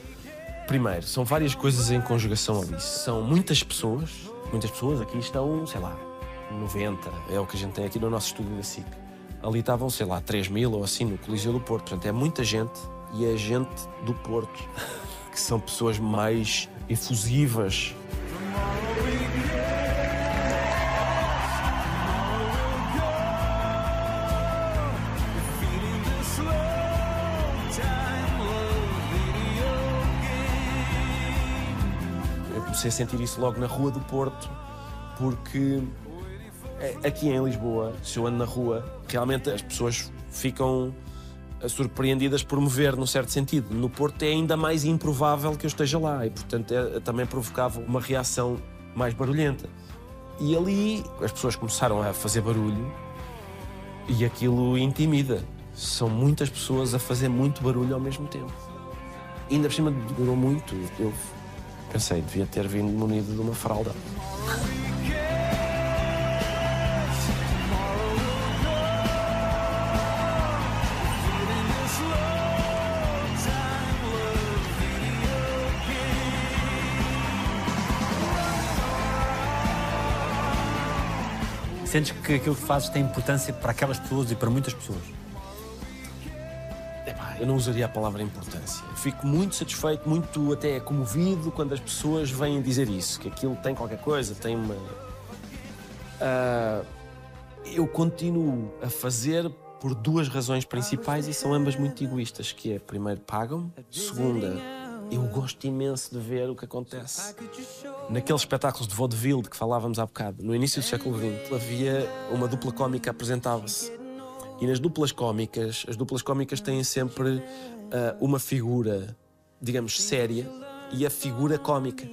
Primeiro, são várias coisas em conjugação ali. São muitas pessoas, muitas pessoas, aqui estão, sei lá, 90, é o que a gente tem aqui no nosso estúdio da SIC. Ali estavam, sei lá, 3 mil ou assim no Coliseu do Porto. Portanto, é muita gente e é gente do Porto, (laughs) que são pessoas mais efusivas. Comecei a sentir isso logo na Rua do Porto, porque eh, aqui em Lisboa, se eu ando na rua, realmente as pessoas ficam eh, surpreendidas por me ver, num certo sentido. No Porto é ainda mais improvável que eu esteja lá e, portanto, é- também provocava uma reação mais barulhenta. E ali as pessoas começaram a fazer barulho e aquilo intimida. São muitas pessoas a fazer muito barulho ao mesmo tempo. E ainda por cima durou muito. Eu pensei, devia ter vindo munido de uma fralda. Sentes que aquilo que fazes tem importância para aquelas pessoas e para muitas pessoas. Eu não usaria a palavra importância. Fico muito satisfeito, muito até comovido quando as pessoas vêm dizer isso, que aquilo tem qualquer coisa, tem uma. Ah, eu continuo a fazer por duas razões principais e são ambas muito egoístas, que é primeiro pagam-me, segunda eu gosto imenso de ver o que acontece. Naqueles espetáculos de vaudeville de que falávamos há bocado, no início do século XX, havia uma dupla cómica apresentava-se. E nas duplas cómicas, as duplas cómicas têm sempre ah, uma figura, digamos, séria e a figura cómica.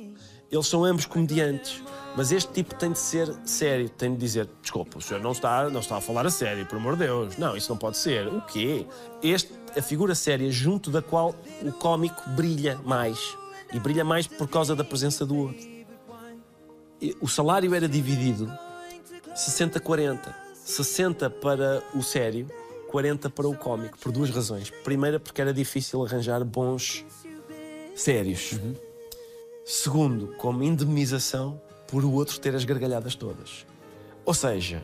Eles são ambos comediantes, mas este tipo tem de ser sério, tem de dizer: desculpa, o senhor não está, não está a falar a sério, por amor de Deus. Não, isso não pode ser. O quê? Este, a figura séria junto da qual o cómico brilha mais. E brilha mais por causa da presença do outro. O salário era dividido 60-40. 60 para o sério, 40 para o cómico, por duas razões. Primeira, porque era difícil arranjar bons sérios. Segundo, como indemnização por o outro ter as gargalhadas todas. Ou seja,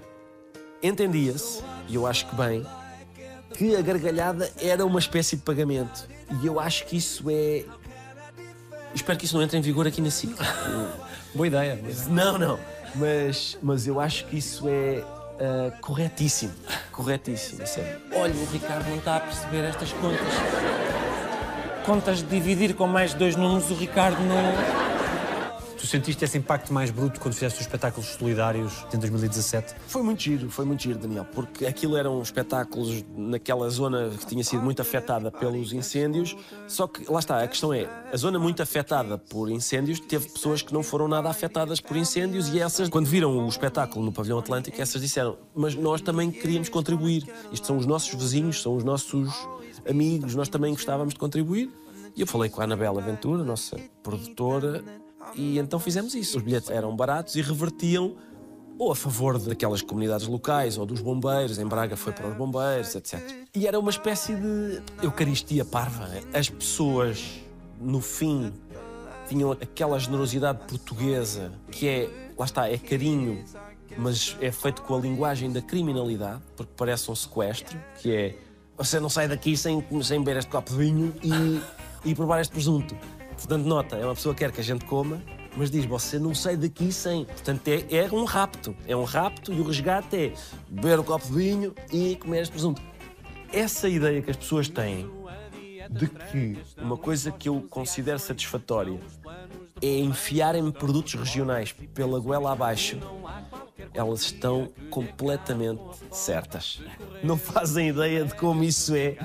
entendia-se, e eu acho que bem, que a gargalhada era uma espécie de pagamento. E eu acho que isso é. Espero que isso não entre em vigor aqui na SIC. (laughs) Boa ideia. boa ideia. Não, não. Mas, mas eu acho que isso é ah, corretíssimo. Corretíssimo, sério. Olha, o Ricardo não está a perceber estas contas. Contas de dividir com mais dois números, o Ricardo não. Tu sentiste esse impacto mais bruto quando fizeste os espetáculos solidários em 2017? Foi muito giro, foi muito giro, Daniel, porque aquilo eram espetáculos naquela zona que tinha sido muito afetada pelos incêndios, só que, lá está, a questão é, a zona muito afetada por incêndios teve pessoas que não foram nada afetadas por incêndios e essas, quando viram o espetáculo no Pavilhão Atlântico, essas disseram, mas nós também queríamos contribuir. Isto são os nossos vizinhos, são os nossos amigos, nós também gostávamos de contribuir. E eu falei com a Anabela Ventura, nossa produtora, e então fizemos isso. Os bilhetes eram baratos e revertiam ou a favor daquelas comunidades locais ou dos bombeiros. Em Braga foi para os bombeiros, etc. E era uma espécie de eucaristia parva. As pessoas, no fim, tinham aquela generosidade portuguesa que é, lá está, é carinho, mas é feito com a linguagem da criminalidade, porque parece um sequestro, que é você não sai daqui sem, sem beber este copo de vinho e, e provar este presunto. Portanto, nota, é uma pessoa que quer que a gente coma, mas diz, você não sai daqui sem. Portanto, é, é um rapto. É um rapto e o resgate é beber o copo de vinho e comer este presunto. Essa ideia que as pessoas têm de que uma coisa que eu considero satisfatória é enfiarem-me produtos regionais pela goela abaixo, elas estão completamente certas. Não fazem ideia de como isso é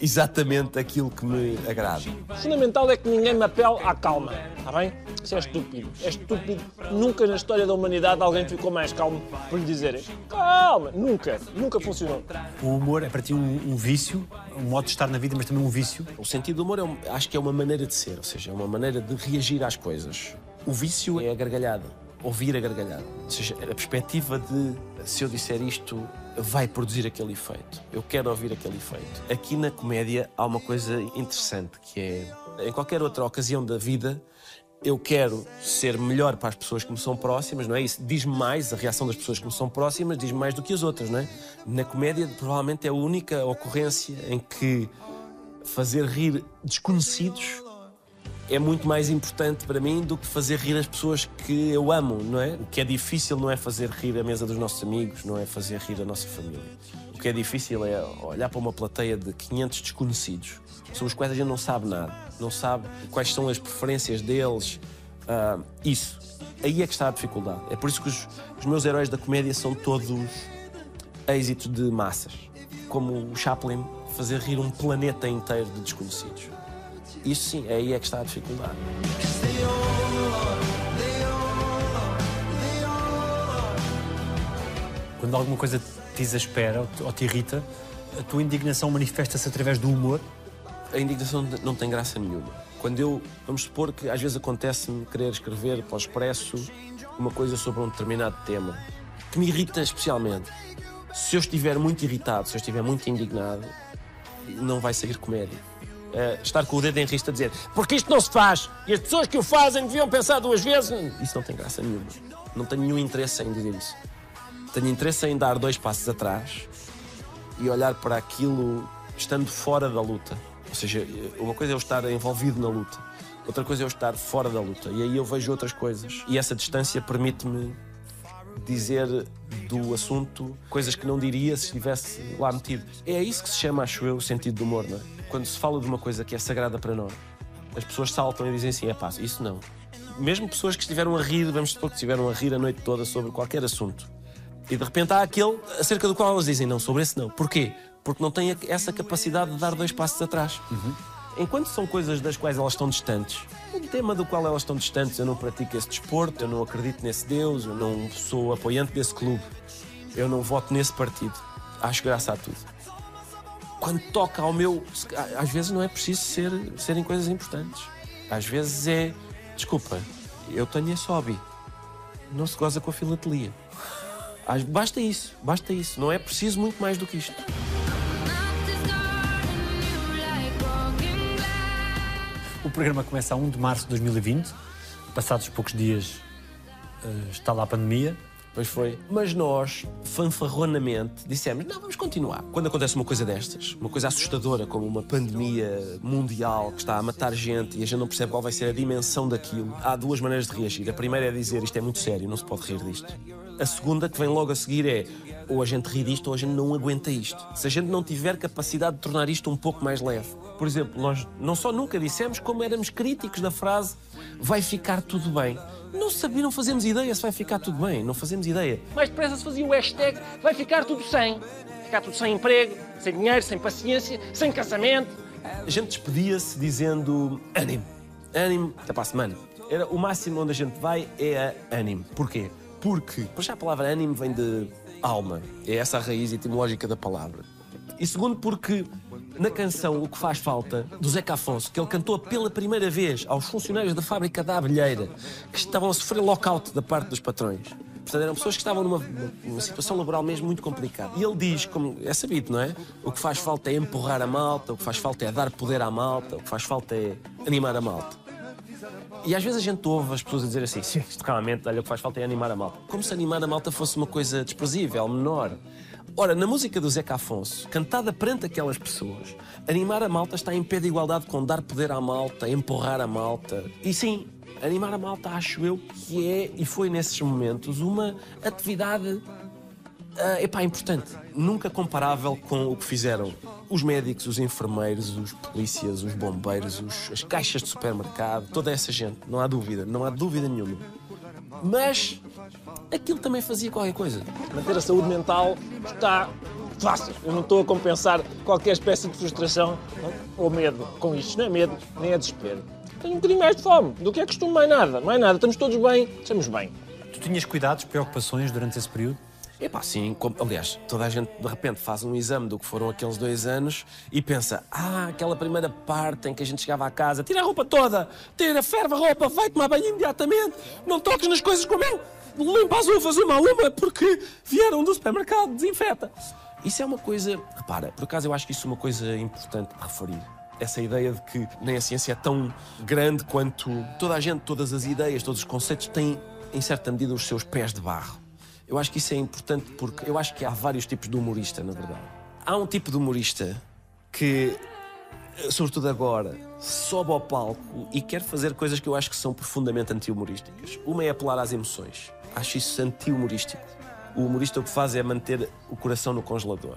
exatamente aquilo que me agrada. O fundamental é que ninguém me apele à calma, está bem? Isso é estúpido. É estúpido. Nunca na história da humanidade alguém ficou mais calmo por lhe dizer calma. Nunca. Nunca funcionou. O humor é para ti um, um vício, um modo de estar na vida, mas também um vício. O sentido do humor é um- acho que é uma maneira de ser, ou seja, é uma maneira de reagir às coisas. O vício é a gargalhada, ouvir a gargalhada. Ou seja, a perspectiva de se eu disser isto vai produzir aquele efeito. Eu quero ouvir aquele efeito. Aqui na comédia há uma coisa interessante que é em qualquer outra ocasião da vida eu quero ser melhor para as pessoas que me são próximas, não é? Isso diz-me mais, a reação das pessoas que me são próximas diz-me mais do que as outras, não é? Na comédia, provavelmente é a única ocorrência em que fazer rir desconhecidos é muito mais importante para mim do que fazer rir as pessoas que eu amo, não é? O que é difícil não é fazer rir a mesa dos nossos amigos, não é fazer rir a nossa família. O que é difícil é olhar para uma plateia de 500 desconhecidos, sobre os quais a gente não sabe nada, não sabe quais são as preferências deles, ah, isso. Aí é que está a dificuldade. É por isso que os, os meus heróis da comédia são todos êxitos de massas. Como o Chaplin fazer rir um planeta inteiro de desconhecidos. Isso sim, aí é que está a dificuldade. Quando alguma coisa te exaspera ou te, ou te irrita, a tua indignação manifesta-se através do humor. A indignação não tem graça nenhuma. Quando eu, vamos supor que às vezes acontece-me querer escrever para o Expresso uma coisa sobre um determinado tema, que me irrita especialmente. Se eu estiver muito irritado, se eu estiver muito indignado, não vai sair comédia. É, estar com o dedo em rista a dizer porque isto não se faz e as pessoas que o fazem deviam pensar duas vezes. Isso não tem graça nenhuma. Não tenho nenhum interesse em dizer isso. Tenho interesse em dar dois passos atrás e olhar para aquilo estando fora da luta. Ou seja, uma coisa é eu estar envolvido na luta, outra coisa é eu estar fora da luta. E aí eu vejo outras coisas. E essa distância permite-me dizer do assunto coisas que não diria se estivesse lá metido. É isso que se chama, acho eu, o sentido do humor, não é? Quando se fala de uma coisa que é sagrada para nós, as pessoas saltam e dizem assim: é pá, isso não. Mesmo pessoas que estiveram a rir, vamos supor que estiveram a rir a noite toda sobre qualquer assunto. E de repente há aquele acerca do qual elas dizem não, sobre esse não. Porquê? Porque não têm essa capacidade de dar dois passos atrás. Enquanto são coisas das quais elas estão distantes, um tema do qual elas estão distantes, eu não pratico esse desporto, eu não acredito nesse Deus, eu não sou apoiante desse clube, eu não voto nesse partido. Acho graça a tudo. Quando toca ao meu. Às vezes não é preciso ser, serem coisas importantes. Às vezes é. Desculpa, eu tenho esse hobby. Não se goza com a filatelia. Basta isso, basta isso. Não é preciso muito mais do que isto. O programa começa a 1 de março de 2020. Passados poucos dias eh, está lá a pandemia. Pois foi. Mas nós, fanfarronamente, dissemos: não, vamos continuar. Quando acontece uma coisa destas, uma coisa assustadora, como uma pandemia mundial que está a matar gente e a gente não percebe qual vai ser a dimensão daquilo, há duas maneiras de reagir. A primeira é dizer: isto é muito sério, não se pode rir disto. A segunda, que vem logo a seguir, é ou a gente ri disto ou a gente não aguenta isto. Se a gente não tiver capacidade de tornar isto um pouco mais leve. Por exemplo, nós não só nunca dissemos, como éramos críticos da frase vai ficar tudo bem. Não sabia, não fazemos ideia se vai ficar tudo bem, não fazemos ideia. Mais depressa se fazia o hashtag vai ficar tudo sem. Ficar tudo sem emprego, sem dinheiro, sem paciência, sem casamento. A gente despedia-se dizendo ânimo, ânimo, até para a semana. Era o máximo onde a gente vai é a ânimo. Porquê? Porque, por já a palavra ânimo vem de alma. É essa a raiz etimológica da palavra. E segundo, porque na canção O que faz falta, do Zeca Afonso, que ele cantou pela primeira vez aos funcionários da fábrica da Abelheira, que estavam a sofrer lockout da parte dos patrões. Portanto, eram pessoas que estavam numa, numa situação laboral mesmo muito complicada. E ele diz, como é sabido, não é? O que faz falta é empurrar a malta, o que faz falta é dar poder à malta, o que faz falta é animar a malta. E às vezes a gente ouve as pessoas a dizer assim: sim, isto realmente, olha, o que faz falta é animar a malta. Como se animar a malta fosse uma coisa desprezível, menor. Ora, na música do Zeca Afonso, cantada perante aquelas pessoas, animar a malta está em pé de igualdade com dar poder à malta, empurrar a malta. E sim, animar a malta, acho eu que é e foi nesses momentos uma atividade é epá, importante. Nunca comparável com o que fizeram os médicos, os enfermeiros, os polícias, os bombeiros, os, as caixas de supermercado, toda essa gente. Não há dúvida, não há dúvida nenhuma. Mas aquilo também fazia qualquer coisa. Manter a saúde mental está fácil. Eu não estou a compensar qualquer espécie de frustração não? ou medo com isto. Não é medo, nem é desespero. Tenho um bocadinho mais de fome do que é costume, mais nada. Mais nada, estamos todos bem, estamos bem. Tu tinhas cuidados, preocupações durante esse período? Epá, sim, como, aliás, toda a gente de repente faz um exame do que foram aqueles dois anos e pensa: ah, aquela primeira parte em que a gente chegava à casa, tira a roupa toda, tira, ferva a roupa, vai tomar banho imediatamente, não toques nas coisas como eu, limpa as uvas uma a uma porque vieram do supermercado, desinfeta. Isso é uma coisa, repara, por acaso eu acho que isso é uma coisa importante de referir. Essa ideia de que nem a ciência é tão grande quanto toda a gente, todas as ideias, todos os conceitos têm, em certa medida, os seus pés de barro. Eu acho que isso é importante porque eu acho que há vários tipos de humorista, na verdade. Há um tipo de humorista que, sobretudo agora, sobe ao palco e quer fazer coisas que eu acho que são profundamente anti-humorísticas. Uma é apelar às emoções. Acho isso anti-humorístico. O humorista o que faz é manter o coração no congelador.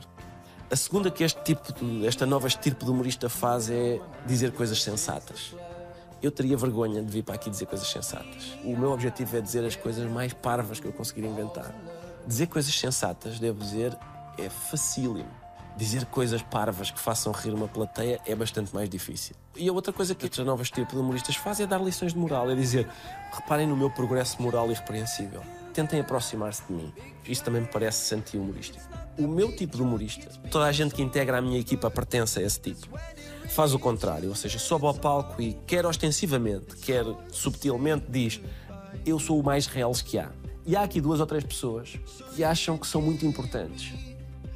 A segunda que este tipo de, esta nova estirpe de humorista faz é dizer coisas sensatas. Eu teria vergonha de vir para aqui dizer coisas sensatas. O meu objetivo é dizer as coisas mais parvas que eu conseguir inventar. Dizer coisas sensatas, devo dizer, é facílimo. Dizer coisas parvas que façam rir uma plateia é bastante mais difícil. E a outra coisa que estas novas tipos de humoristas fazem é dar lições de moral, é dizer, reparem no meu progresso moral irrepreensível. Tentem aproximar-se de mim. Isso também me parece anti-humorístico. O meu tipo de humorista, toda a gente que integra a minha equipa pertence a esse tipo faz o contrário, ou seja, sobe ao palco e, quer ostensivamente, quer subtilmente, diz: Eu sou o mais real que há. E há aqui duas ou três pessoas que acham que são muito importantes.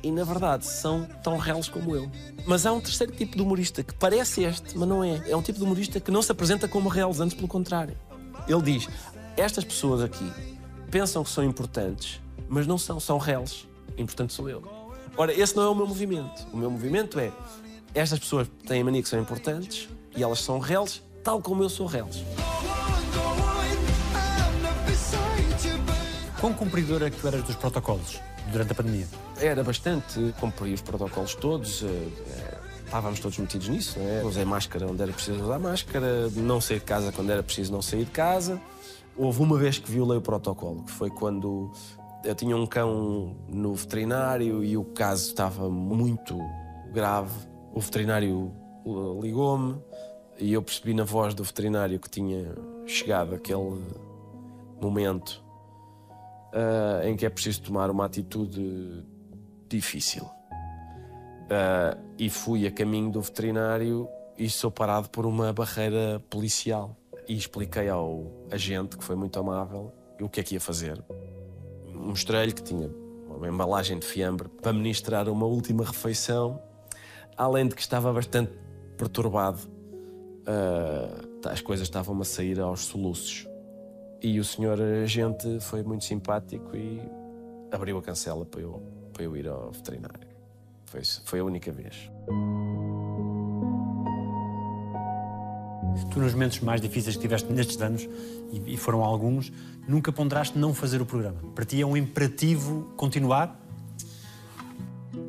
E na verdade são tão reais como eu. Mas há um terceiro tipo de humorista que parece este, mas não é. É um tipo de humorista que não se apresenta como reais, antes pelo contrário. Ele diz: Estas pessoas aqui pensam que são importantes, mas não são, são reais. Importante sou eu. Ora, esse não é o meu movimento. O meu movimento é estas pessoas têm a mania que são importantes e elas são reles, tal como eu sou reles. Quão cumpridor é que tu eras dos protocolos durante a pandemia? Era bastante, cumprir os protocolos todos. eh, Estávamos todos metidos nisso, não é? Usei máscara onde era preciso usar máscara, não sair de casa quando era preciso não sair de casa. Houve uma vez que violei o protocolo, que foi quando eu tinha um cão no veterinário e o caso estava muito grave. O veterinário ligou-me e eu percebi na voz do veterinário que tinha chegado aquele momento uh, em que é preciso tomar uma atitude difícil. Uh, e fui a caminho do veterinário e sou parado por uma barreira policial. E expliquei ao agente, que foi muito amável, o que é que ia fazer. Mostrei-lhe que tinha uma embalagem de fiambre para ministrar uma última refeição, além de que estava bastante perturbado. Uh, as coisas estavam-me a sair aos soluços. E o senhor agente foi muito simpático e abriu a cancela para eu, para eu ir ao veterinário. Foi, foi a única vez. Tu, nos momentos mais difíceis que tiveste nestes anos, e, e foram alguns, nunca ponderaste não fazer o programa. Para ti é um imperativo continuar?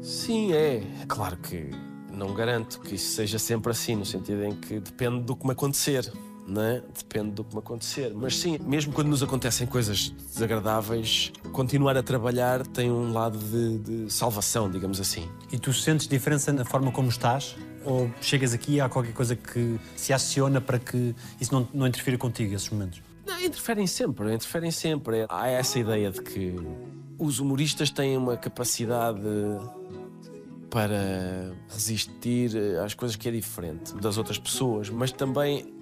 Sim, é. Claro que não garanto que isso seja sempre assim, no sentido em que depende do que me acontecer. Não é? Depende do que me acontecer. Mas sim, mesmo quando nos acontecem coisas desagradáveis, continuar a trabalhar tem um lado de, de salvação, digamos assim. E tu sentes diferença na forma como estás? Ou chegas aqui e há qualquer coisa que se aciona para que isso não, não interfira contigo, esses momentos? Não, interferem sempre, interferem sempre. Há essa ideia de que os humoristas têm uma capacidade para resistir às coisas que é diferente das outras pessoas, mas também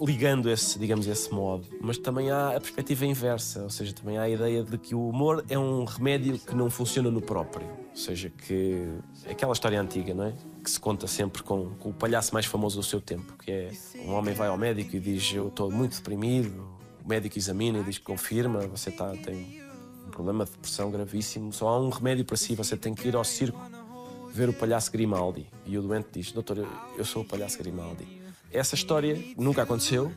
ligando esse, digamos, esse modo, mas também há a perspectiva inversa, ou seja, também há a ideia de que o humor é um remédio que não funciona no próprio, ou seja, que aquela história antiga, não é? Que se conta sempre com, com o palhaço mais famoso do seu tempo, que é um homem vai ao médico e diz eu estou muito deprimido, o médico examina e diz que confirma, você tá, tem um problema de depressão gravíssimo, só há um remédio para si, você tem que ir ao circo ver o palhaço Grimaldi. E o doente diz: Doutor, eu sou o palhaço Grimaldi. Essa história nunca aconteceu.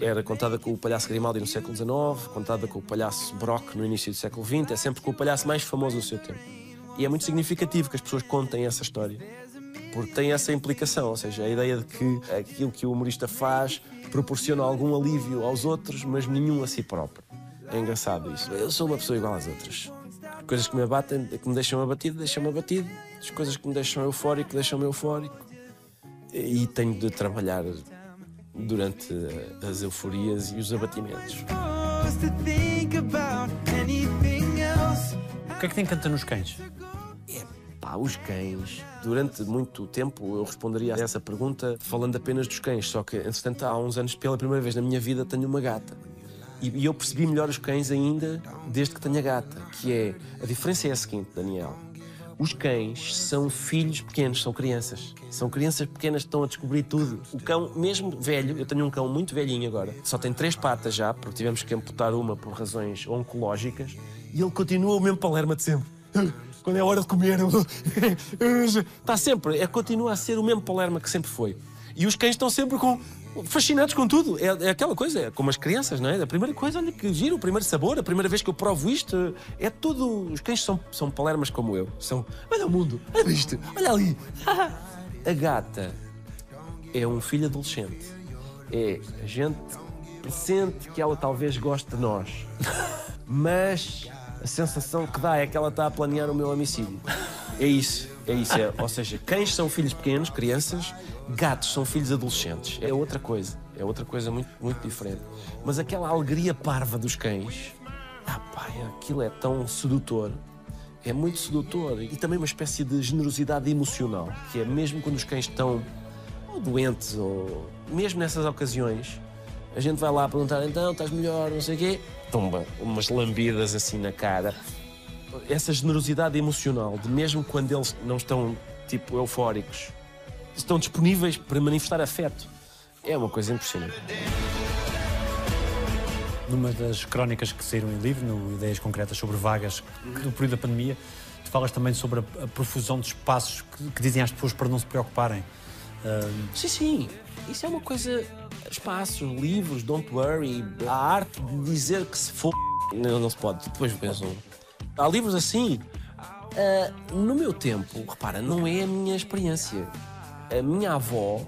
Era contada com o palhaço Grimaldi no século XIX, contada com o palhaço Brock no início do século XX, é sempre com o palhaço mais famoso do seu tempo. E é muito significativo que as pessoas contem essa história, porque tem essa implicação, ou seja, a ideia de que aquilo que o humorista faz proporciona algum alívio aos outros, mas nenhum a si próprio. É engraçado isso. Eu sou uma pessoa igual às outras. Coisas que me abatem, que me deixam abatido, deixam-me abatido. As coisas que me deixam eufórico, deixam-me eufórico. E tenho de trabalhar durante as euforias e os abatimentos. O que é que te encanta nos cães? Pá, os cães. Durante muito tempo eu responderia a essa pergunta falando apenas dos cães, só que, entretanto, há uns anos, pela primeira vez na minha vida, tenho uma gata. E, e eu percebi melhor os cães ainda desde que tenho a gata, que é. A diferença é a seguinte, Daniel. Os cães são filhos pequenos, são crianças. São crianças pequenas que estão a descobrir tudo. O cão, mesmo velho, eu tenho um cão muito velhinho agora, só tem três patas já, porque tivemos que amputar uma por razões oncológicas, e ele continua o mesmo palerma de sempre. (laughs) Quando é hora de comer, (laughs) está sempre, é, continua a ser o mesmo palerma que sempre foi. E os cães estão sempre com fascinados com tudo. É, é, aquela coisa, é como as crianças, não é? A primeira coisa, olha que giro, o primeiro sabor, a primeira vez que eu provo isto, é tudo. Os cães são, são palermas como eu. São, olha o mundo, olha isto, olha ali. A gata é um filho adolescente. É a gente pressente que ela talvez goste de nós. Mas a sensação que dá é que ela está a planear o meu homicídio. É isso, é isso. É. Ou seja, cães são filhos pequenos, crianças, gatos são filhos adolescentes. É outra coisa, é outra coisa muito, muito diferente. Mas aquela alegria parva dos cães, ah pá, aquilo é tão sedutor. É muito sedutor e também uma espécie de generosidade emocional, que é mesmo quando os cães estão ou doentes ou mesmo nessas ocasiões, a gente vai lá perguntar então estás melhor, não sei o quê, tumba umas lambidas assim na cara. Essa generosidade emocional, de mesmo quando eles não estão tipo eufóricos, estão disponíveis para manifestar afeto. É uma coisa impressionante. Numa das crónicas que saíram em livro, no Ideias Concretas sobre Vagas, no período da pandemia, tu falas também sobre a, profusão de espaços que, que, dizem às pessoas para não se preocuparem. Uh... Sim, sim. Isso é uma coisa. Espaços, livros, don't worry. A arte de dizer que se for. Não, não se pode. Depois pensam. Há livros assim. Uh, no meu tempo, repara, não é a minha experiência. A minha avó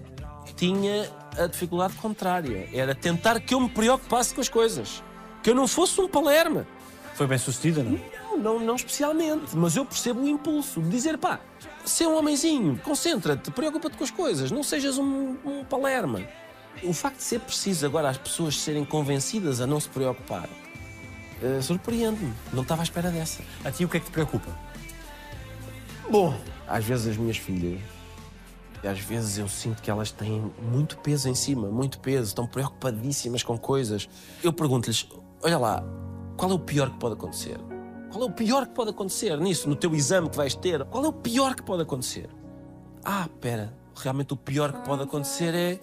tinha a dificuldade contrária. Era tentar que eu me preocupasse com as coisas. Que eu não fosse um palerma. Foi bem sucedida, não? Não, não, não especialmente. Mas eu percebo o impulso de dizer, pá, ser um homenzinho, concentra-te, preocupa-te com as coisas, não sejas um, um palerma. O facto de ser preciso agora as pessoas serem convencidas a não se preocupar uh, surpreende-me. Não estava à espera dessa. A ti o que é que te preocupa? Bom, às vezes as minhas filhas às vezes eu sinto que elas têm muito peso em cima, muito peso, estão preocupadíssimas com coisas. Eu pergunto-lhes: olha lá, qual é o pior que pode acontecer? Qual é o pior que pode acontecer nisso, no teu exame que vais ter? Qual é o pior que pode acontecer? Ah, pera, realmente o pior que pode acontecer é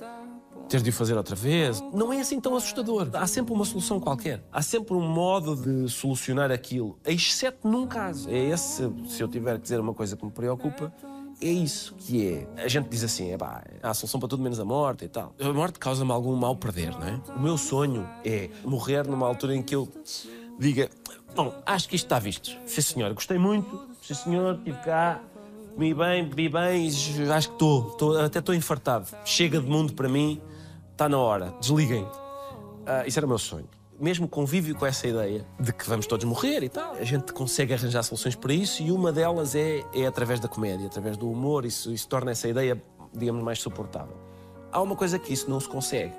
teres de o fazer outra vez. Não é assim tão assustador. Há sempre uma solução qualquer. Há sempre um modo de solucionar aquilo, exceto num caso. É esse, se eu tiver que dizer uma coisa que me preocupa, é isso que é. A gente diz assim, é pá, há solução para tudo menos a morte e tal. A morte causa-me algum mal perder, não é? O meu sonho é morrer numa altura em que eu diga, bom, acho que isto está visto. Sim senhor, gostei muito, sim senhor, estive cá, comi bem, bebi bem, acho que estou, estou- até estou infartado. Chega de mundo para mim, está na hora, desliguem. Ah, isso era o meu sonho. Mesmo convívio com essa ideia de que vamos todos morrer e tal, a gente consegue arranjar soluções para isso e uma delas é, é através da comédia, através do humor, isso, isso torna essa ideia, digamos, mais suportável. Há uma coisa que isso não se consegue,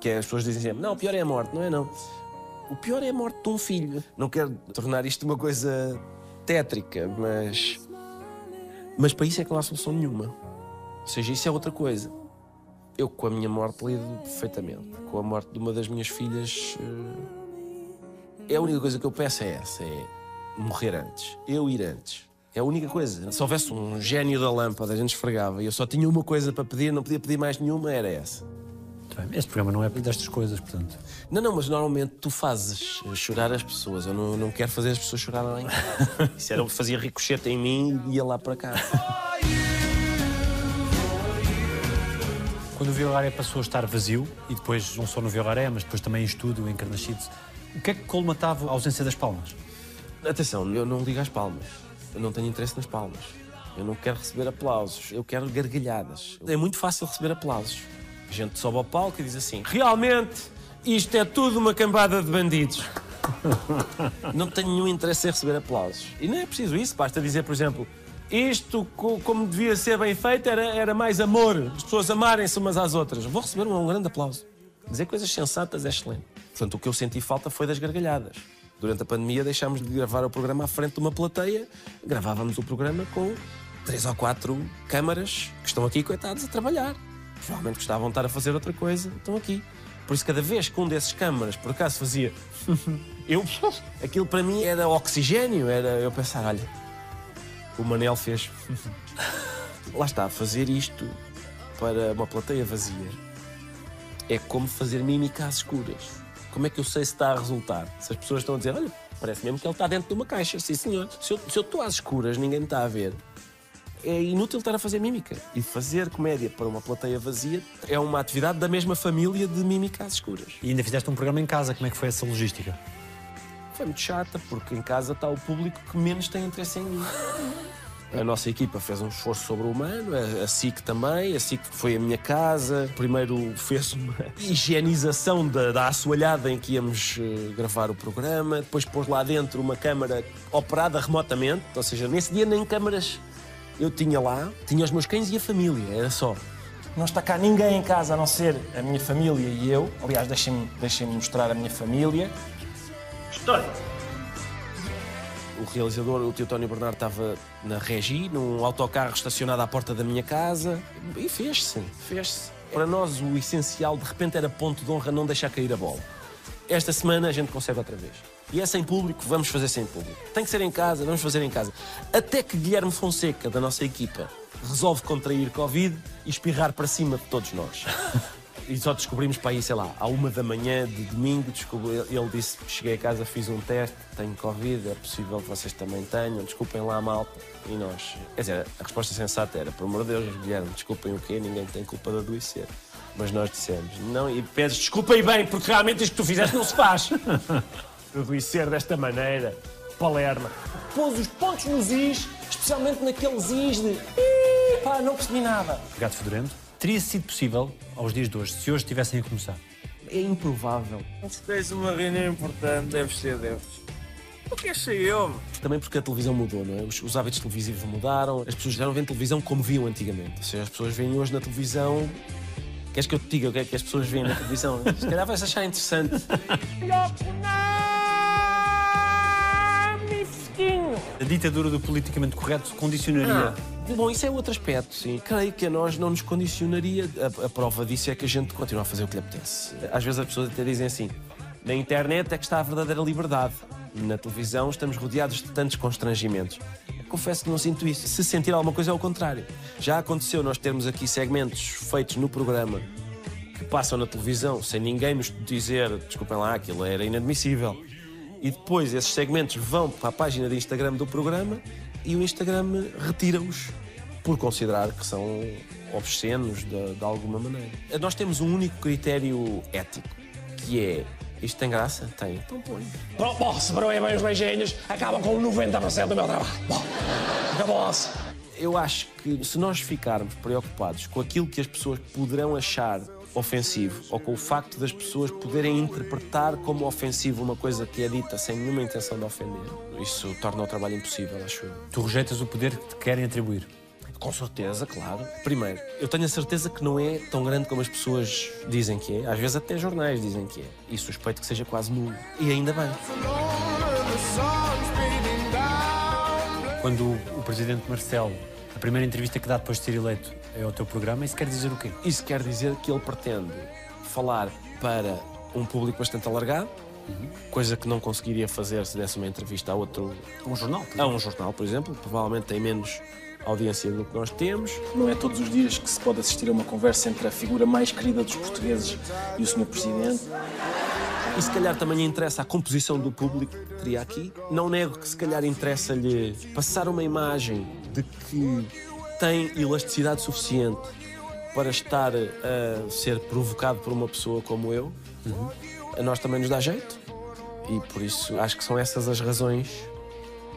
que é as pessoas dizem sempre, não, o pior é a morte, não é não. O pior é a morte de um filho. Não quero tornar isto uma coisa tétrica, mas. Mas para isso é que não há solução nenhuma. Ou seja, isso é outra coisa. Eu com a minha morte lido perfeitamente. Com a morte de uma das minhas filhas. eh, É a única coisa que eu peço é essa: é morrer antes. Eu ir antes. É a única coisa. Se houvesse um gênio da lâmpada, a gente esfregava e eu só tinha uma coisa para pedir, não podia pedir mais nenhuma, era essa. Bem. Este programa não é destas coisas, portanto. Não, não, mas normalmente tu fazes eh, chorar as pessoas. Eu não, não quero fazer as pessoas chorar lá em casa. Isso era o que fazia ricochete em mim e ia lá para cá. (laughs) Quando o Violaré passou a estar vazio, e depois não só no Violaré, mas depois também em estúdio, em Carnaxide, o que é que colmatava a ausência das palmas? Atenção, eu não ligo às palmas. Eu não tenho interesse nas palmas. Eu não quero receber aplausos. Eu quero gargalhadas. É muito fácil receber aplausos. A gente sobe ao palco e diz assim: realmente, isto é tudo uma cambada de bandidos. (laughs) não tenho nenhum interesse em receber aplausos. E não é preciso isso. Basta dizer, por exemplo, isto, co- como devia ser bem feito, era, era mais amor. As pessoas amarem-se umas às outras. Vou receber um, um grande aplauso. Dizer coisas sensatas é excelente. Portanto, o que eu senti falta foi das gargalhadas. Durante a pandemia deixámos de gravar o programa à frente de uma plateia. Gravávamos o programa com três ou quatro câmaras que estão aqui, coitados, a trabalhar. Provavelmente gostavam de estar a fazer outra coisa, estão aqui. Por isso, cada vez que um desses câmaras, por acaso, fazia... (laughs) eu... (laughs) Aquilo para mim era oxigênio, era eu pensar, olha, o Manel fez. Lá está, fazer isto para uma plateia vazia é como fazer mímica às escuras. Como é que eu sei se está a resultar? Se as pessoas estão a dizer, olha, parece mesmo que ele está dentro de uma caixa. Sim, senhor. Se eu, se eu estou às escuras, ninguém me está a ver. É inútil estar a fazer mímica. E fazer comédia para uma plateia vazia é uma atividade da mesma família de mímica às escuras. E ainda fizeste um programa em casa, como é que foi essa logística? Foi muito chata, porque em casa está o público que menos tem interesse em mim. A nossa equipa fez um esforço sobre-humano, a SIC também. A SIC foi a minha casa. Primeiro fez uma (laughs) higienização da, da assoalhada em que íamos eh, gravar o programa. Depois pôs lá dentro uma câmara operada remotamente. Ou seja, nesse dia nem câmaras eu tinha lá. Tinha os meus cães e a família, era só. Não está cá ninguém em casa a não ser a minha família e eu. Aliás, deixem-me deixem mostrar a minha família. O realizador, o tio Tónio Bernardo, estava na Regi, num autocarro estacionado à porta da minha casa. E fez-se, fez-se. Para nós, o essencial, de repente, era ponto de honra não deixar cair a bola. Esta semana a gente consegue outra vez. E é sem público, vamos fazer sem público. Tem que ser em casa, vamos fazer em casa. Até que Guilherme Fonseca, da nossa equipa, resolve contrair Covid e espirrar para cima de todos nós. E só descobrimos para aí, sei lá, à uma da manhã de domingo, descobri- ele disse, cheguei a casa, fiz um teste, tenho Covid, é possível que vocês também tenham, desculpem lá a malta. E nós, quer dizer, a resposta sensata era, por amor de Deus, Guilherme, desculpem o quê? Ninguém tem culpa de adoecer. Mas nós dissemos, não, e pedes desculpa e bem, porque realmente isto que tu fizeste não se faz. (laughs) adoecer desta maneira, Palerma. Pôs os pontos nos is, especialmente naqueles is de. "Ih, Pá, não percebi nada. Gato Fedorento. Teria sido possível, aos dias de hoje, se hoje estivessem a começar? É improvável. Se tens uma reunião importante, deve ser Deus. O que é eu? Também porque a televisão mudou, não é? Os, os hábitos televisivos mudaram, as pessoas já não veem televisão como viam antigamente. Ou seja, as pessoas veem hoje na televisão. Queres que eu te diga o que é que as pessoas veem na televisão? (laughs) Se calhar vais achar interessante. (laughs) A ditadura do politicamente correto condicionaria. Bom, isso é outro aspecto, sim. Creio que a nós não nos condicionaria. A, a prova disso é que a gente continua a fazer o que lhe apetece. Às vezes as pessoas até dizem assim: na internet é que está a verdadeira liberdade. Na televisão estamos rodeados de tantos constrangimentos. Confesso que não sinto isso. Se sentir alguma coisa é o contrário. Já aconteceu nós termos aqui segmentos feitos no programa que passam na televisão sem ninguém nos dizer, desculpem lá, aquilo era inadmissível. E depois esses segmentos vão para a página de Instagram do programa e o Instagram retira-os por considerar que são obscenos de, de alguma maneira. Nós temos um único critério ético, que é isto tem graça? Tem. Então põe. Bom, bom, broem bem os beijinhos, acabam com 90% do meu trabalho. Bom, acabou-se. Eu acho que se nós ficarmos preocupados com aquilo que as pessoas poderão achar ofensivo ou com o facto das pessoas poderem interpretar como ofensivo uma coisa que é dita sem nenhuma intenção de ofender, isso torna o trabalho impossível, acho eu. Tu rejeitas o poder que te querem atribuir. Com certeza, claro. Primeiro, eu tenho a certeza que não é tão grande como as pessoas dizem que é. Às vezes até jornais dizem que é. E suspeito que seja quase nulo. E ainda bem. Quando o presidente Marcelo, a primeira entrevista que dá depois de ser eleito é ao teu programa, isso quer dizer o quê? Isso quer dizer que ele pretende falar para um público bastante alargado, coisa que não conseguiria fazer se desse uma entrevista a outro. Um jornal? A um jornal, por exemplo. Provavelmente tem menos audiência do que nós temos. Não é todos os dias que se pode assistir a uma conversa entre a figura mais querida dos portugueses e o Sr. Presidente. E se calhar também interessa a composição do público que teria aqui. Não nego que se calhar interessa-lhe passar uma imagem de que tem elasticidade suficiente para estar a ser provocado por uma pessoa como eu. A nós também nos dá jeito. E por isso acho que são essas as razões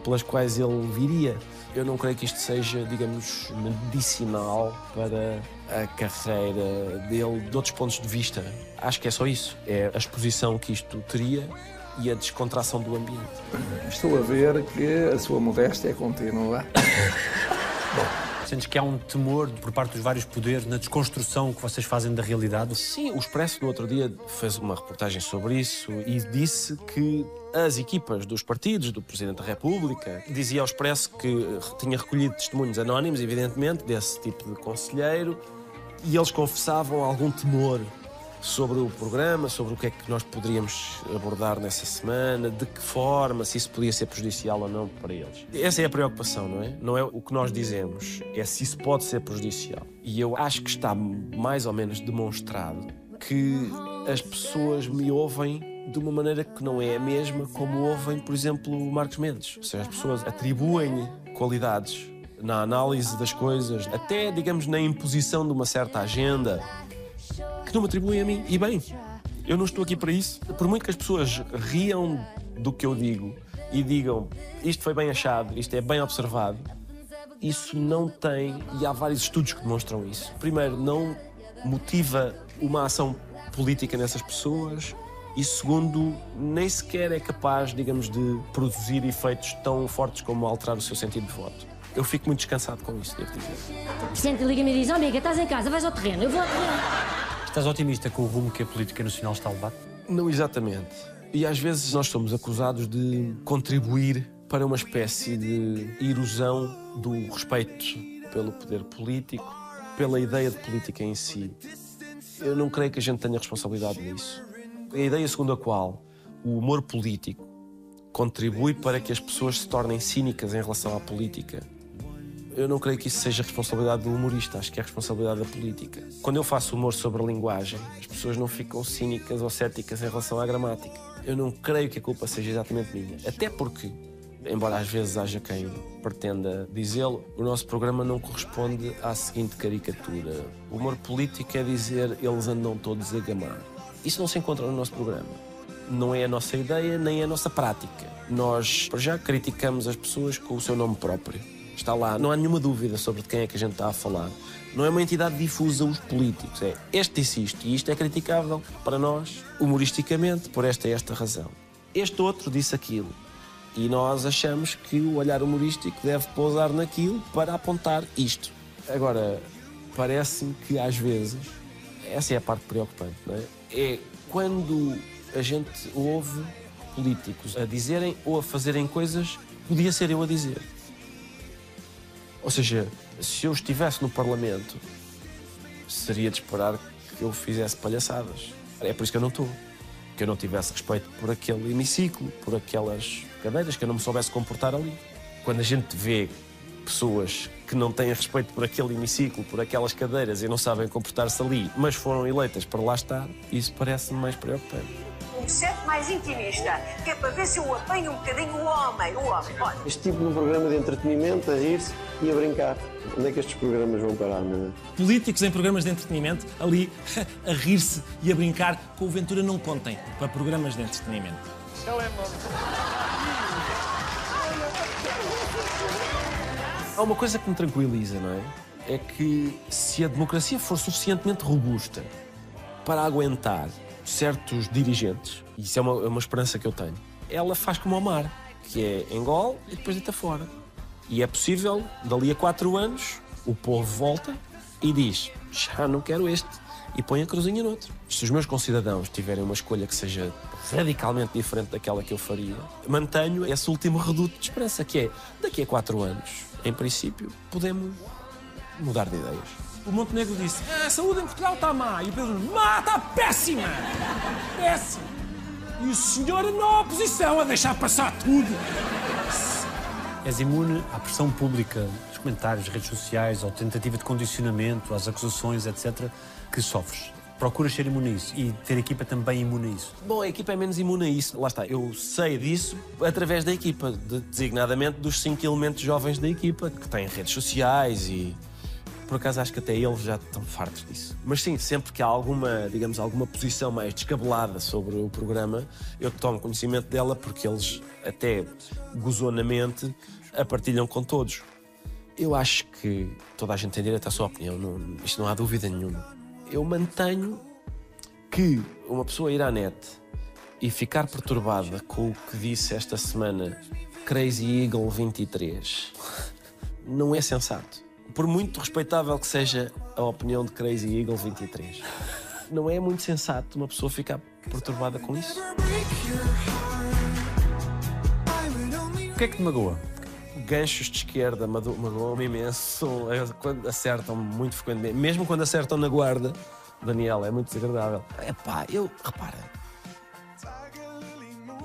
pelas quais ele viria. Eu não creio que isto seja, digamos, medicinal para a carreira dele de outros pontos de vista. Acho que é só isso. É a exposição que isto teria e a descontração do ambiente. Estou a ver que a sua modéstia é contínua. (laughs) Sentes que há um temor por parte dos vários poderes na desconstrução que vocês fazem da realidade? Sim, o Expresso no outro dia fez uma reportagem sobre isso e disse que as equipas dos partidos, do Presidente da República, dizia ao Expresso que tinha recolhido testemunhos anónimos, evidentemente, desse tipo de conselheiro, e eles confessavam algum temor sobre o programa, sobre o que é que nós poderíamos abordar nessa semana, de que forma, se isso podia ser prejudicial ou não para eles. Essa é a preocupação, não é? Não é o que nós dizemos, é se isso pode ser prejudicial. E eu acho que está mais ou menos demonstrado que as pessoas me ouvem de uma maneira que não é a mesma como ouvem, por exemplo, o Marcos Mendes. Ou seja, as pessoas atribuem qualidades na análise das coisas, até, digamos, na imposição de uma certa agenda que não me atribuem a mim. E bem, eu não estou aqui para isso. Por muito que as pessoas riam do que eu digo e digam isto foi bem achado, isto é bem observado, isso não tem, e há vários estudos que demonstram isso. Primeiro, não motiva uma ação política nessas pessoas. E segundo, nem sequer é capaz, digamos, de produzir efeitos tão fortes como alterar o seu sentido de voto. Eu fico muito descansado com isso, devo dizer. Vicente liga-me e diz: Ó amiga, estás em casa, vais ao terreno. Eu vou ao terreno. Estás otimista com o rumo que a política nacional está a levar? Não exatamente. E às vezes nós somos acusados de contribuir para uma espécie de erosão do respeito pelo poder político, pela ideia de política em si. Eu não creio que a gente tenha responsabilidade nisso. A ideia segundo a qual o humor político contribui para que as pessoas se tornem cínicas em relação à política. Eu não creio que isso seja responsabilidade do humorista, acho que é responsabilidade da política. Quando eu faço humor sobre a linguagem, as pessoas não ficam cínicas ou céticas em relação à gramática. Eu não creio que a culpa seja exatamente minha. Até porque, embora às vezes haja quem pretenda dizê-lo, o nosso programa não corresponde à seguinte caricatura. O humor político é dizer eles andam todos a gamar. Isso não se encontra no nosso programa. Não é a nossa ideia, nem é a nossa prática. Nós, já, criticamos as pessoas com o seu nome próprio. Está lá, não há nenhuma dúvida sobre de quem é que a gente está a falar. Não é uma entidade difusa os políticos. É este isto e isto é criticável para nós, humoristicamente, por esta e esta razão. Este outro disse aquilo. E nós achamos que o olhar humorístico deve pousar naquilo para apontar isto. Agora, parece-me que às vezes, essa é a parte preocupante, não é? É quando a gente ouve políticos a dizerem ou a fazerem coisas podia ser eu a dizer. Ou seja, se eu estivesse no Parlamento, seria de esperar que eu fizesse palhaçadas. É por isso que eu não estou. Que eu não tivesse respeito por aquele hemiciclo, por aquelas cadeiras, que eu não me soubesse comportar ali. Quando a gente vê pessoas que não têm respeito por aquele hemiciclo, por aquelas cadeiras e não sabem comportar-se ali, mas foram eleitas para lá estar, isso parece-me mais preocupante. Um set mais intimista, que é para ver se eu apanho um bocadinho o homem, o homem. Olha, Este tipo de um programa de entretenimento, a rir-se e a brincar. Onde é que estes programas vão parar, meu? Políticos em programas de entretenimento, ali (laughs) a rir-se e a brincar, com o Ventura não contem para programas de entretenimento. Há uma coisa que me tranquiliza, não é? É que se a democracia for suficientemente robusta para aguentar certos dirigentes, e isso é uma, é uma esperança que eu tenho, ela faz como o mar, que é engole e depois deita fora. E é possível, dali a quatro anos, o povo volta e diz: já não quero este, e põe a cruzinha noutro. Se os meus concidadãos tiverem uma escolha que seja radicalmente diferente daquela que eu faria, mantenho esse último reduto de esperança, que é daqui a quatro anos, em princípio, podemos mudar de ideias. O Montenegro disse: a saúde em Portugal está má. E o Pedro Nuno: má, está péssima! Péssima! E o senhor na oposição a deixar passar tudo. És imune à pressão pública, dos comentários, redes sociais, ao tentativa de condicionamento, às acusações, etc., que sofres. Procuras ser imune a isso e ter a equipa também imune a isso. Bom, a equipa é menos imune a isso. Lá está, eu sei disso através da equipa, de- designadamente dos cinco elementos jovens da equipa, que têm redes sociais e. Por acaso acho que até eles já estão fartos disso. Mas sim, sempre que há alguma, digamos, alguma posição mais descabelada sobre o programa, eu tomo conhecimento dela porque eles até gozonamente a partilham com todos. Eu acho que toda a gente tem direito à sua opinião, não, isto não há dúvida nenhuma. Eu mantenho que uma pessoa ir à net e ficar perturbada com o que disse esta semana Crazy Eagle 23 não é sensato. Por muito respeitável que seja a opinião de Crazy Eagle 23, não é muito sensato uma pessoa ficar perturbada com isso. O que é que te magoa? Ganchos de esquerda magoam-me imenso, é, quando acertam muito frequentemente, mesmo quando acertam na guarda. Daniel, é muito desagradável. Epá, eu, repara,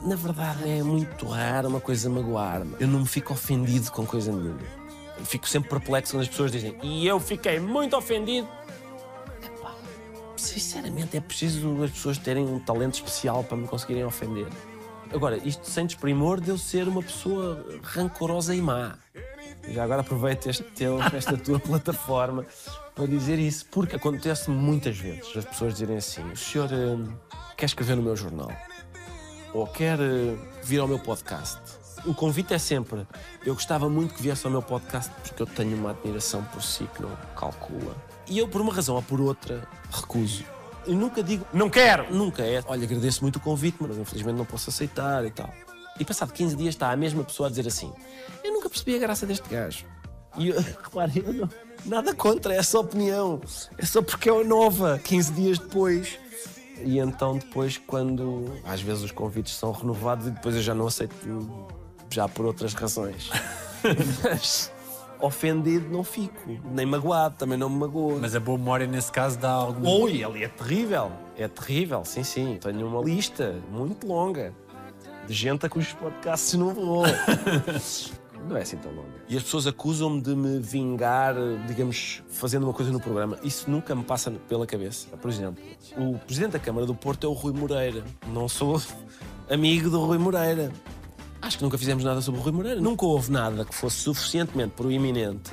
na verdade é muito raro uma coisa magoar-me. Eu não me fico ofendido com coisa nenhuma. Fico sempre perplexo quando as pessoas dizem e eu fiquei muito ofendido. Epá, sinceramente é preciso as pessoas terem um talento especial para me conseguirem ofender. Agora, isto sem desprimor de eu ser uma pessoa rancorosa e má. Já agora aproveito este teu, (laughs) esta tua plataforma para dizer isso, porque acontece muitas vezes as pessoas dizerem assim: o senhor hum, quer escrever no meu jornal? Ou quer eh, vir ao meu podcast? O convite é sempre: eu gostava muito que viesse ao meu podcast porque eu tenho uma admiração por si que não calcula. E eu, por uma razão ou por outra, recuso. Eu nunca digo, não quero! Nunca é, olha, agradeço muito o convite, mas infelizmente não posso aceitar e tal. E passado 15 dias está a mesma pessoa a dizer assim: eu nunca percebi a graça deste gajo. E eu, (laughs) repare, eu não, nada contra essa opinião. É só porque é nova, 15 dias depois. E então depois quando às vezes os convites são renovados e depois eu já não aceito já por outras razões. (laughs) Mas ofendido não fico, nem magoado, também não me magoa. Mas a boa memória nesse caso dá algum. Oi, ali é terrível. É terrível, sim, sim. Tenho uma lista muito longa de gente a cujos podcasts não vou. (laughs) não é assim tão longa. E as pessoas acusam-me de me vingar, digamos, fazendo uma coisa no programa. Isso nunca me passa pela cabeça. Por exemplo, o presidente da Câmara do Porto é o Rui Moreira. Não sou (laughs) amigo do Rui Moreira. Acho que nunca fizemos nada sobre o Rui Moreira. Nunca houve nada que fosse suficientemente proeminente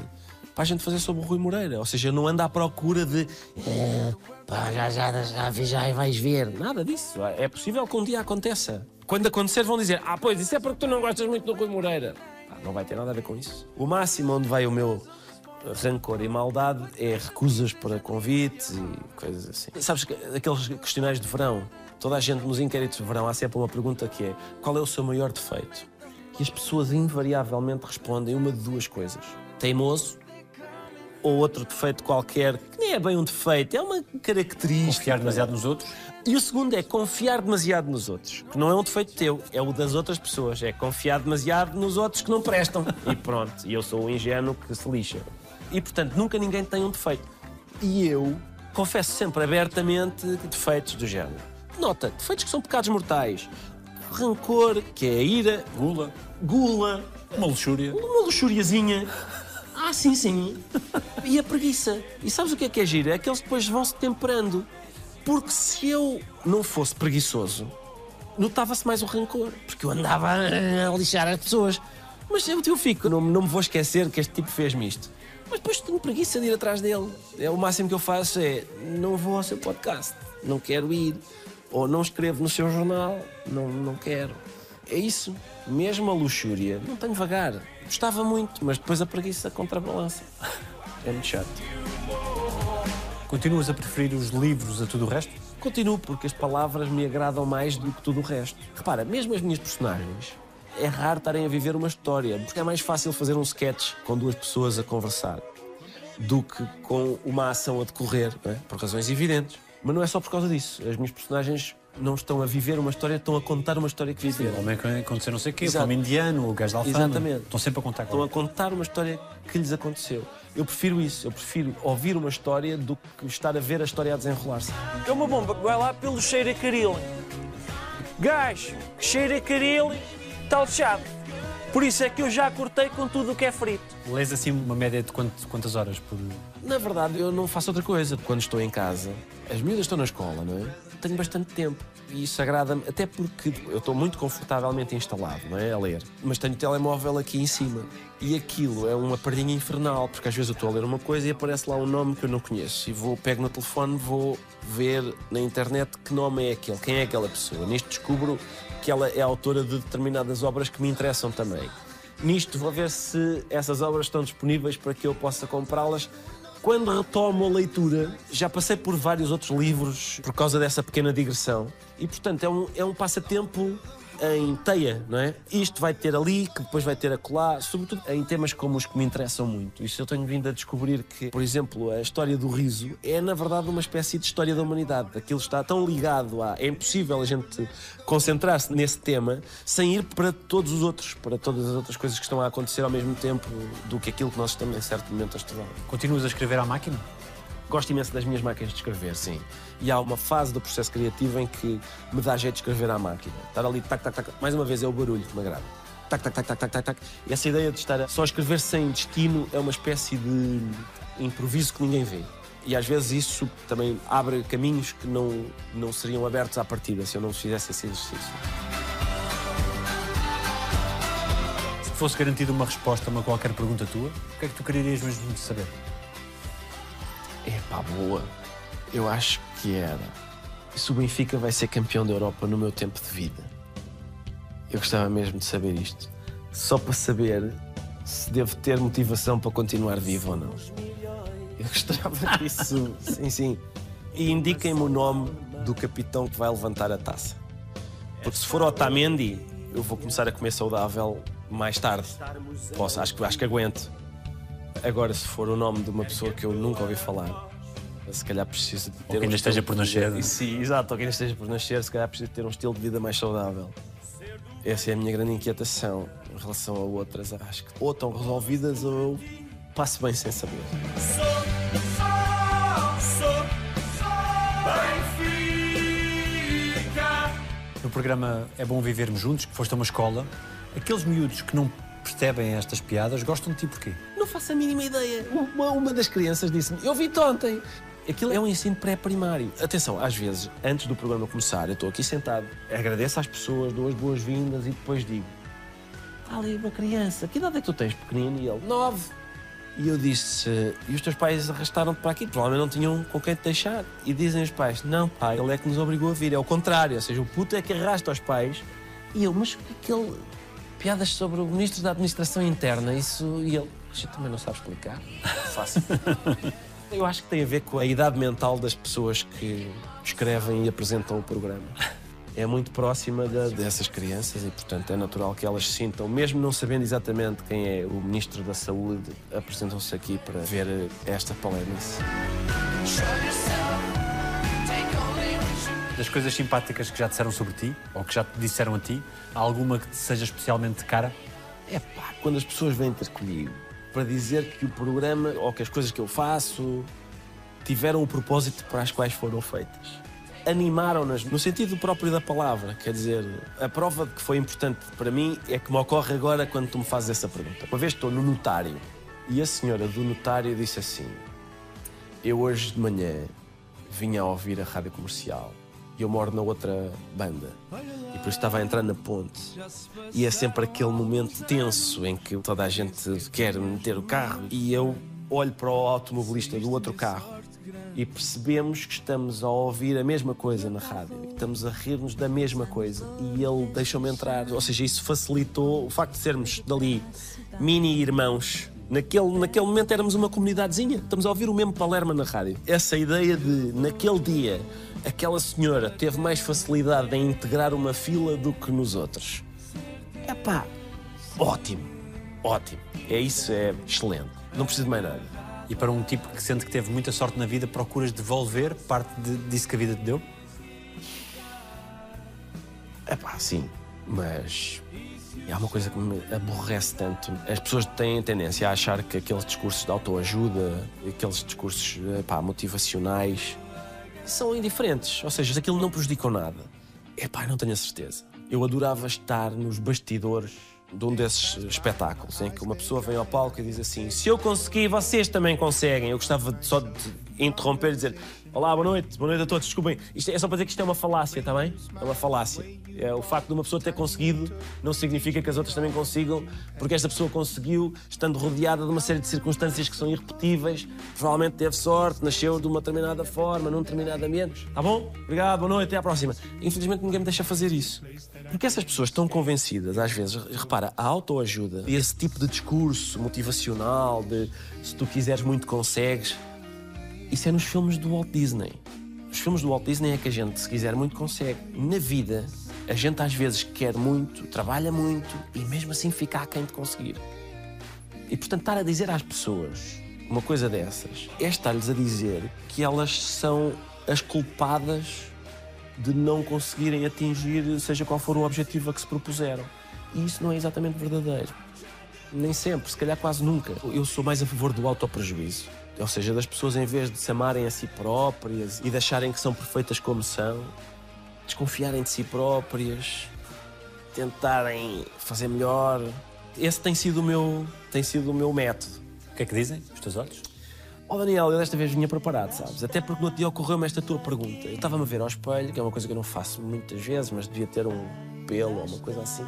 para a gente fazer sobre o Rui Moreira. Ou seja, não ando à procura de. "É, pá, já, já, já, já, vais ver. Nada disso. É possível que um dia aconteça. Quando acontecer, vão dizer: Ah, pois, isso é porque tu não gostas muito do Rui Moreira. Não vai ter nada a ver com isso. O máximo onde vai o meu rancor e maldade é recusas para convites e coisas assim. Sabes que aqueles questionários de verão, toda a gente nos inquéritos de verão há sempre uma pergunta que é qual é o seu maior defeito? E as pessoas invariavelmente respondem uma de duas coisas: teimoso ou outro defeito qualquer, que nem é bem um defeito, é uma característica. Confiar demasiado nos outros? E o segundo é confiar demasiado nos outros, que não é um defeito teu, é o das outras pessoas, é confiar demasiado nos outros que não prestam. E pronto, e eu sou o ingênuo que se lixa. E portanto, nunca ninguém tem um defeito. E eu confesso sempre abertamente defeitos do género. Nota, defeitos que são pecados mortais. Rancor, que é a ira, Gula. gula, Uma luxúria. uma luxuriazinha. Ah, sim, sim. E a preguiça. E sabes o que é que é giro? É que eles depois vão se temperando. Porque se eu não fosse preguiçoso, notava-se mais o rancor, porque eu andava a lixar as pessoas. Mas eu, eu fico, não, não me vou esquecer que este tipo fez-me isto. Mas depois tenho preguiça de ir atrás dele. É, o máximo que eu faço é não vou ao seu podcast, não quero ir. Ou não escrevo no seu jornal, não, não quero. É isso. Mesmo a luxúria, não tenho vagar. Gostava muito, mas depois a preguiça contrabalança. (laughs) É muito chato. Continuas a preferir os livros a tudo o resto? Continuo, porque as palavras me agradam mais do que tudo o resto. Repara, mesmo as minhas personagens, é raro estarem a viver uma história, porque é mais fácil fazer um sketch com duas pessoas a conversar do que com uma ação a decorrer, é? por razões evidentes. Mas não é só por causa disso. As minhas personagens não estão a viver uma história, estão a contar uma história que viveram. O homem que aconteceu não sei o quê, Exato. o homem indiano, o gajo da Alfama. Exatamente. Estão sempre a contar Estão a contar uma história que lhes aconteceu. Eu prefiro isso, eu prefiro ouvir uma história do que estar a ver a história a desenrolar-se. É uma bomba que vai lá pelo cheiro a caril. Gajo, que cheira a caril, está lixado. Por isso é que eu já cortei com tudo o que é frito. Lês assim uma média de quant- quantas horas por. Na verdade, eu não faço outra coisa. Quando estou em casa, as miúdas estão na escola, não é? Tenho bastante tempo. E isso agrada-me, até porque eu estou muito confortavelmente instalado, não é? A ler. Mas tenho o telemóvel aqui em cima. E aquilo é uma pardinha infernal, porque às vezes eu estou a ler uma coisa e aparece lá um nome que eu não conheço. E vou, pego no telefone, vou ver na internet que nome é aquele, quem é aquela pessoa. Nisto descubro que ela é autora de determinadas obras que me interessam também. Nisto vou ver se essas obras estão disponíveis para que eu possa comprá-las. Quando retomo a leitura, já passei por vários outros livros por causa dessa pequena digressão. E, portanto, é um, é um passatempo em teia, não é? Isto vai ter ali, que depois vai ter acolá, sobretudo em temas como os que me interessam muito. Isso eu tenho vindo a descobrir que, por exemplo, a história do riso é, na verdade, uma espécie de história da humanidade. Aquilo está tão ligado a. É impossível a gente concentrar-se nesse tema sem ir para todos os outros, para todas as outras coisas que estão a acontecer ao mesmo tempo do que aquilo que nós estamos, em certo momento, a estudar. Continuas a escrever à máquina? Gosto imenso das minhas máquinas de escrever, sim. E há uma fase do processo criativo em que me dá jeito de escrever à máquina. Estar ali, tac, tac, tac. Mais uma vez, é o barulho que me agrada. Tac, tac, tac, tac, tac, tac, tac. E essa ideia de estar a só escrever sem destino é uma espécie de improviso que ninguém vê. E às vezes isso também abre caminhos que não, não seriam abertos à partida se eu não fizesse esse exercício. Se fosse garantida uma resposta a uma qualquer pergunta tua, o que é que tu querias mesmo saber? É pá, boa. Eu acho que era. Se o Benfica vai ser campeão da Europa no meu tempo de vida. Eu gostava mesmo de saber isto. Só para saber se devo ter motivação para continuar vivo ou não. Eu gostava (laughs) disso. sim, sim. E indiquem-me o nome do capitão que vai levantar a taça. Porque se for Otamendi, eu vou começar a comer saudável mais tarde. Posso, acho, acho que aguento. Agora, se for o nome de uma pessoa que eu nunca ouvi falar, se calhar preciso de ter Ou que um ainda esteja de por vida- nascer. Sim, exato, ou que ainda esteja por nascer, se calhar preciso ter um estilo de vida mais saudável. Essa é a minha grande inquietação em relação a outras. Acho que ou estão resolvidas ou eu passo bem sem saber. No programa É Bom Vivermos Juntos, que foste a uma escola, aqueles miúdos que não percebem estas piadas gostam de ti porquê? Não faço a mínima ideia. Uma, uma das crianças disse-me: Eu vi-te ontem. Aquilo é um ensino pré-primário. Atenção, às vezes, antes do programa começar, eu estou aqui sentado, agradeço às pessoas, dou as boas-vindas e depois digo: Está ali uma criança, que idade é que tu tens, pequenino? E ele: Nove. E eu disse: E os teus pais arrastaram-te para aqui? Provavelmente não tinham com quem te deixar. E dizem os pais: Não, pai, ele é que nos obrigou a vir. É o contrário, ou seja, o puto é que arrasta os pais. E eu: Mas o que é que ele. Piadas sobre o ministro da Administração Interna, isso. E ele: eu também não sabe explicar. Fácil. (laughs) Eu acho que tem a ver com a idade mental das pessoas que escrevem e apresentam o programa. É muito próxima da- dessas crianças e, portanto, é natural que elas se sintam, mesmo não sabendo exatamente quem é o Ministro da Saúde, apresentam-se aqui para ver esta polémica. Das coisas simpáticas que já disseram sobre ti, ou que já te disseram a ti, há alguma que te seja especialmente cara? É pá, quando as pessoas vêm ter comigo para dizer que o programa ou que as coisas que eu faço tiveram o propósito para as quais foram feitas. Animaram-nas no sentido próprio da palavra, quer dizer, a prova de que foi importante para mim é que me ocorre agora quando tu me fazes essa pergunta. Uma vez estou no notário e a senhora do notário disse assim: Eu hoje de manhã vinha a ouvir a rádio comercial e eu moro na outra banda. E isso estava a entrar na ponte. E é sempre aquele momento tenso em que toda a gente quer meter o carro e eu olho para o automobilista do outro carro e percebemos que estamos a ouvir a mesma coisa na rádio, estamos a rir-nos da mesma coisa e ele deixou-me entrar. Ou seja, isso facilitou o facto de sermos dali mini irmãos. Naquele, naquele momento éramos uma comunidadezinha, estamos a ouvir o mesmo Palerma na rádio. Essa ideia de, naquele dia, aquela senhora teve mais facilidade em integrar uma fila do que nos outros. É pá, ótimo, ótimo. É isso, é excelente. Não preciso de mais nada. E para um tipo que sente que teve muita sorte na vida, procuras devolver parte de, disso que a vida te deu? É pá, sim, mas há uma coisa que me aborrece tanto. As pessoas têm tendência a achar que aqueles discursos de autoajuda, aqueles discursos epá, motivacionais, são indiferentes. Ou seja, aquilo não prejudicam nada. É pá, não tenho a certeza. Eu adorava estar nos bastidores de um desses espetáculos em que uma pessoa vem ao palco e diz assim: Se eu consegui, vocês também conseguem. Eu gostava só de interromper e dizer: Olá, boa noite, boa noite a todos. Desculpem, isto é só para dizer que isto é uma falácia, está bem? É uma falácia. É, o facto de uma pessoa ter conseguido não significa que as outras também consigam, porque esta pessoa conseguiu, estando rodeada de uma série de circunstâncias que são irrepetíveis. Provavelmente teve sorte, nasceu de uma determinada forma, num determinado ambiente. Tá bom? Obrigado, boa noite, até à próxima. Infelizmente ninguém me deixa fazer isso. Porque essas pessoas estão convencidas, às vezes, repara, a autoajuda, esse tipo de discurso motivacional, de se tu quiseres muito consegues, isso é nos filmes do Walt Disney. Os filmes do Walt Disney é que a gente, se quiser muito, consegue. Na vida, a gente às vezes quer muito, trabalha muito e mesmo assim fica aquém de conseguir. E portanto, estar a dizer às pessoas uma coisa dessas é estar-lhes a dizer que elas são as culpadas de não conseguirem atingir, seja qual for o objetivo a que se propuseram. E isso não é exatamente verdadeiro. Nem sempre, se calhar quase nunca. Eu sou mais a favor do autoprejuízo. Ou seja, das pessoas, em vez de se amarem a si próprias e de acharem que são perfeitas como são, desconfiarem de si próprias, tentarem fazer melhor. Esse tem sido o meu, tem sido o meu método. O que é que dizem os teus olhos? Oh Daniel, eu desta vez vinha preparado, sabes? Até porque no outro dia ocorreu-me esta tua pergunta. Eu estava-me a ver ao espelho, que é uma coisa que eu não faço muitas vezes, mas devia ter um pelo ou uma coisa assim.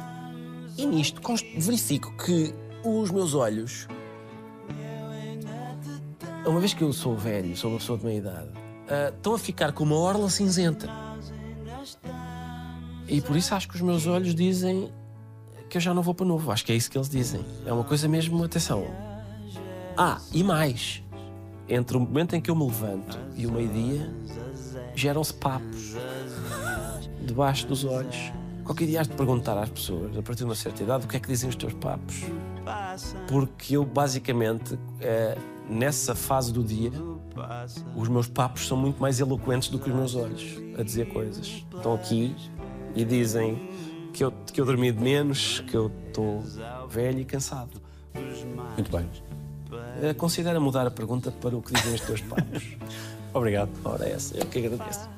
E nisto verifico que os meus olhos uma vez que eu sou velho, sou uma pessoa de meia idade, uh, estão a ficar com uma orla cinzenta. E por isso acho que os meus olhos dizem que eu já não vou para novo. Acho que é isso que eles dizem. É uma coisa mesmo, atenção. Ah, e mais. Entre o momento em que eu me levanto e o meio-dia, geram-se papos (laughs) debaixo dos olhos. Qualquer dia has de perguntar às pessoas, a partir de uma certa idade, o que é que dizem os teus papos. Porque eu, basicamente, é, nessa fase do dia, os meus papos são muito mais eloquentes do que os meus olhos a dizer coisas. Estão aqui e dizem que eu, que eu dormi de menos, que eu estou velho e cansado. Muito bem. Considera mudar a pergunta para o que dizem os teus papos. (laughs) Obrigado. Ora, essa, eu que agradeço.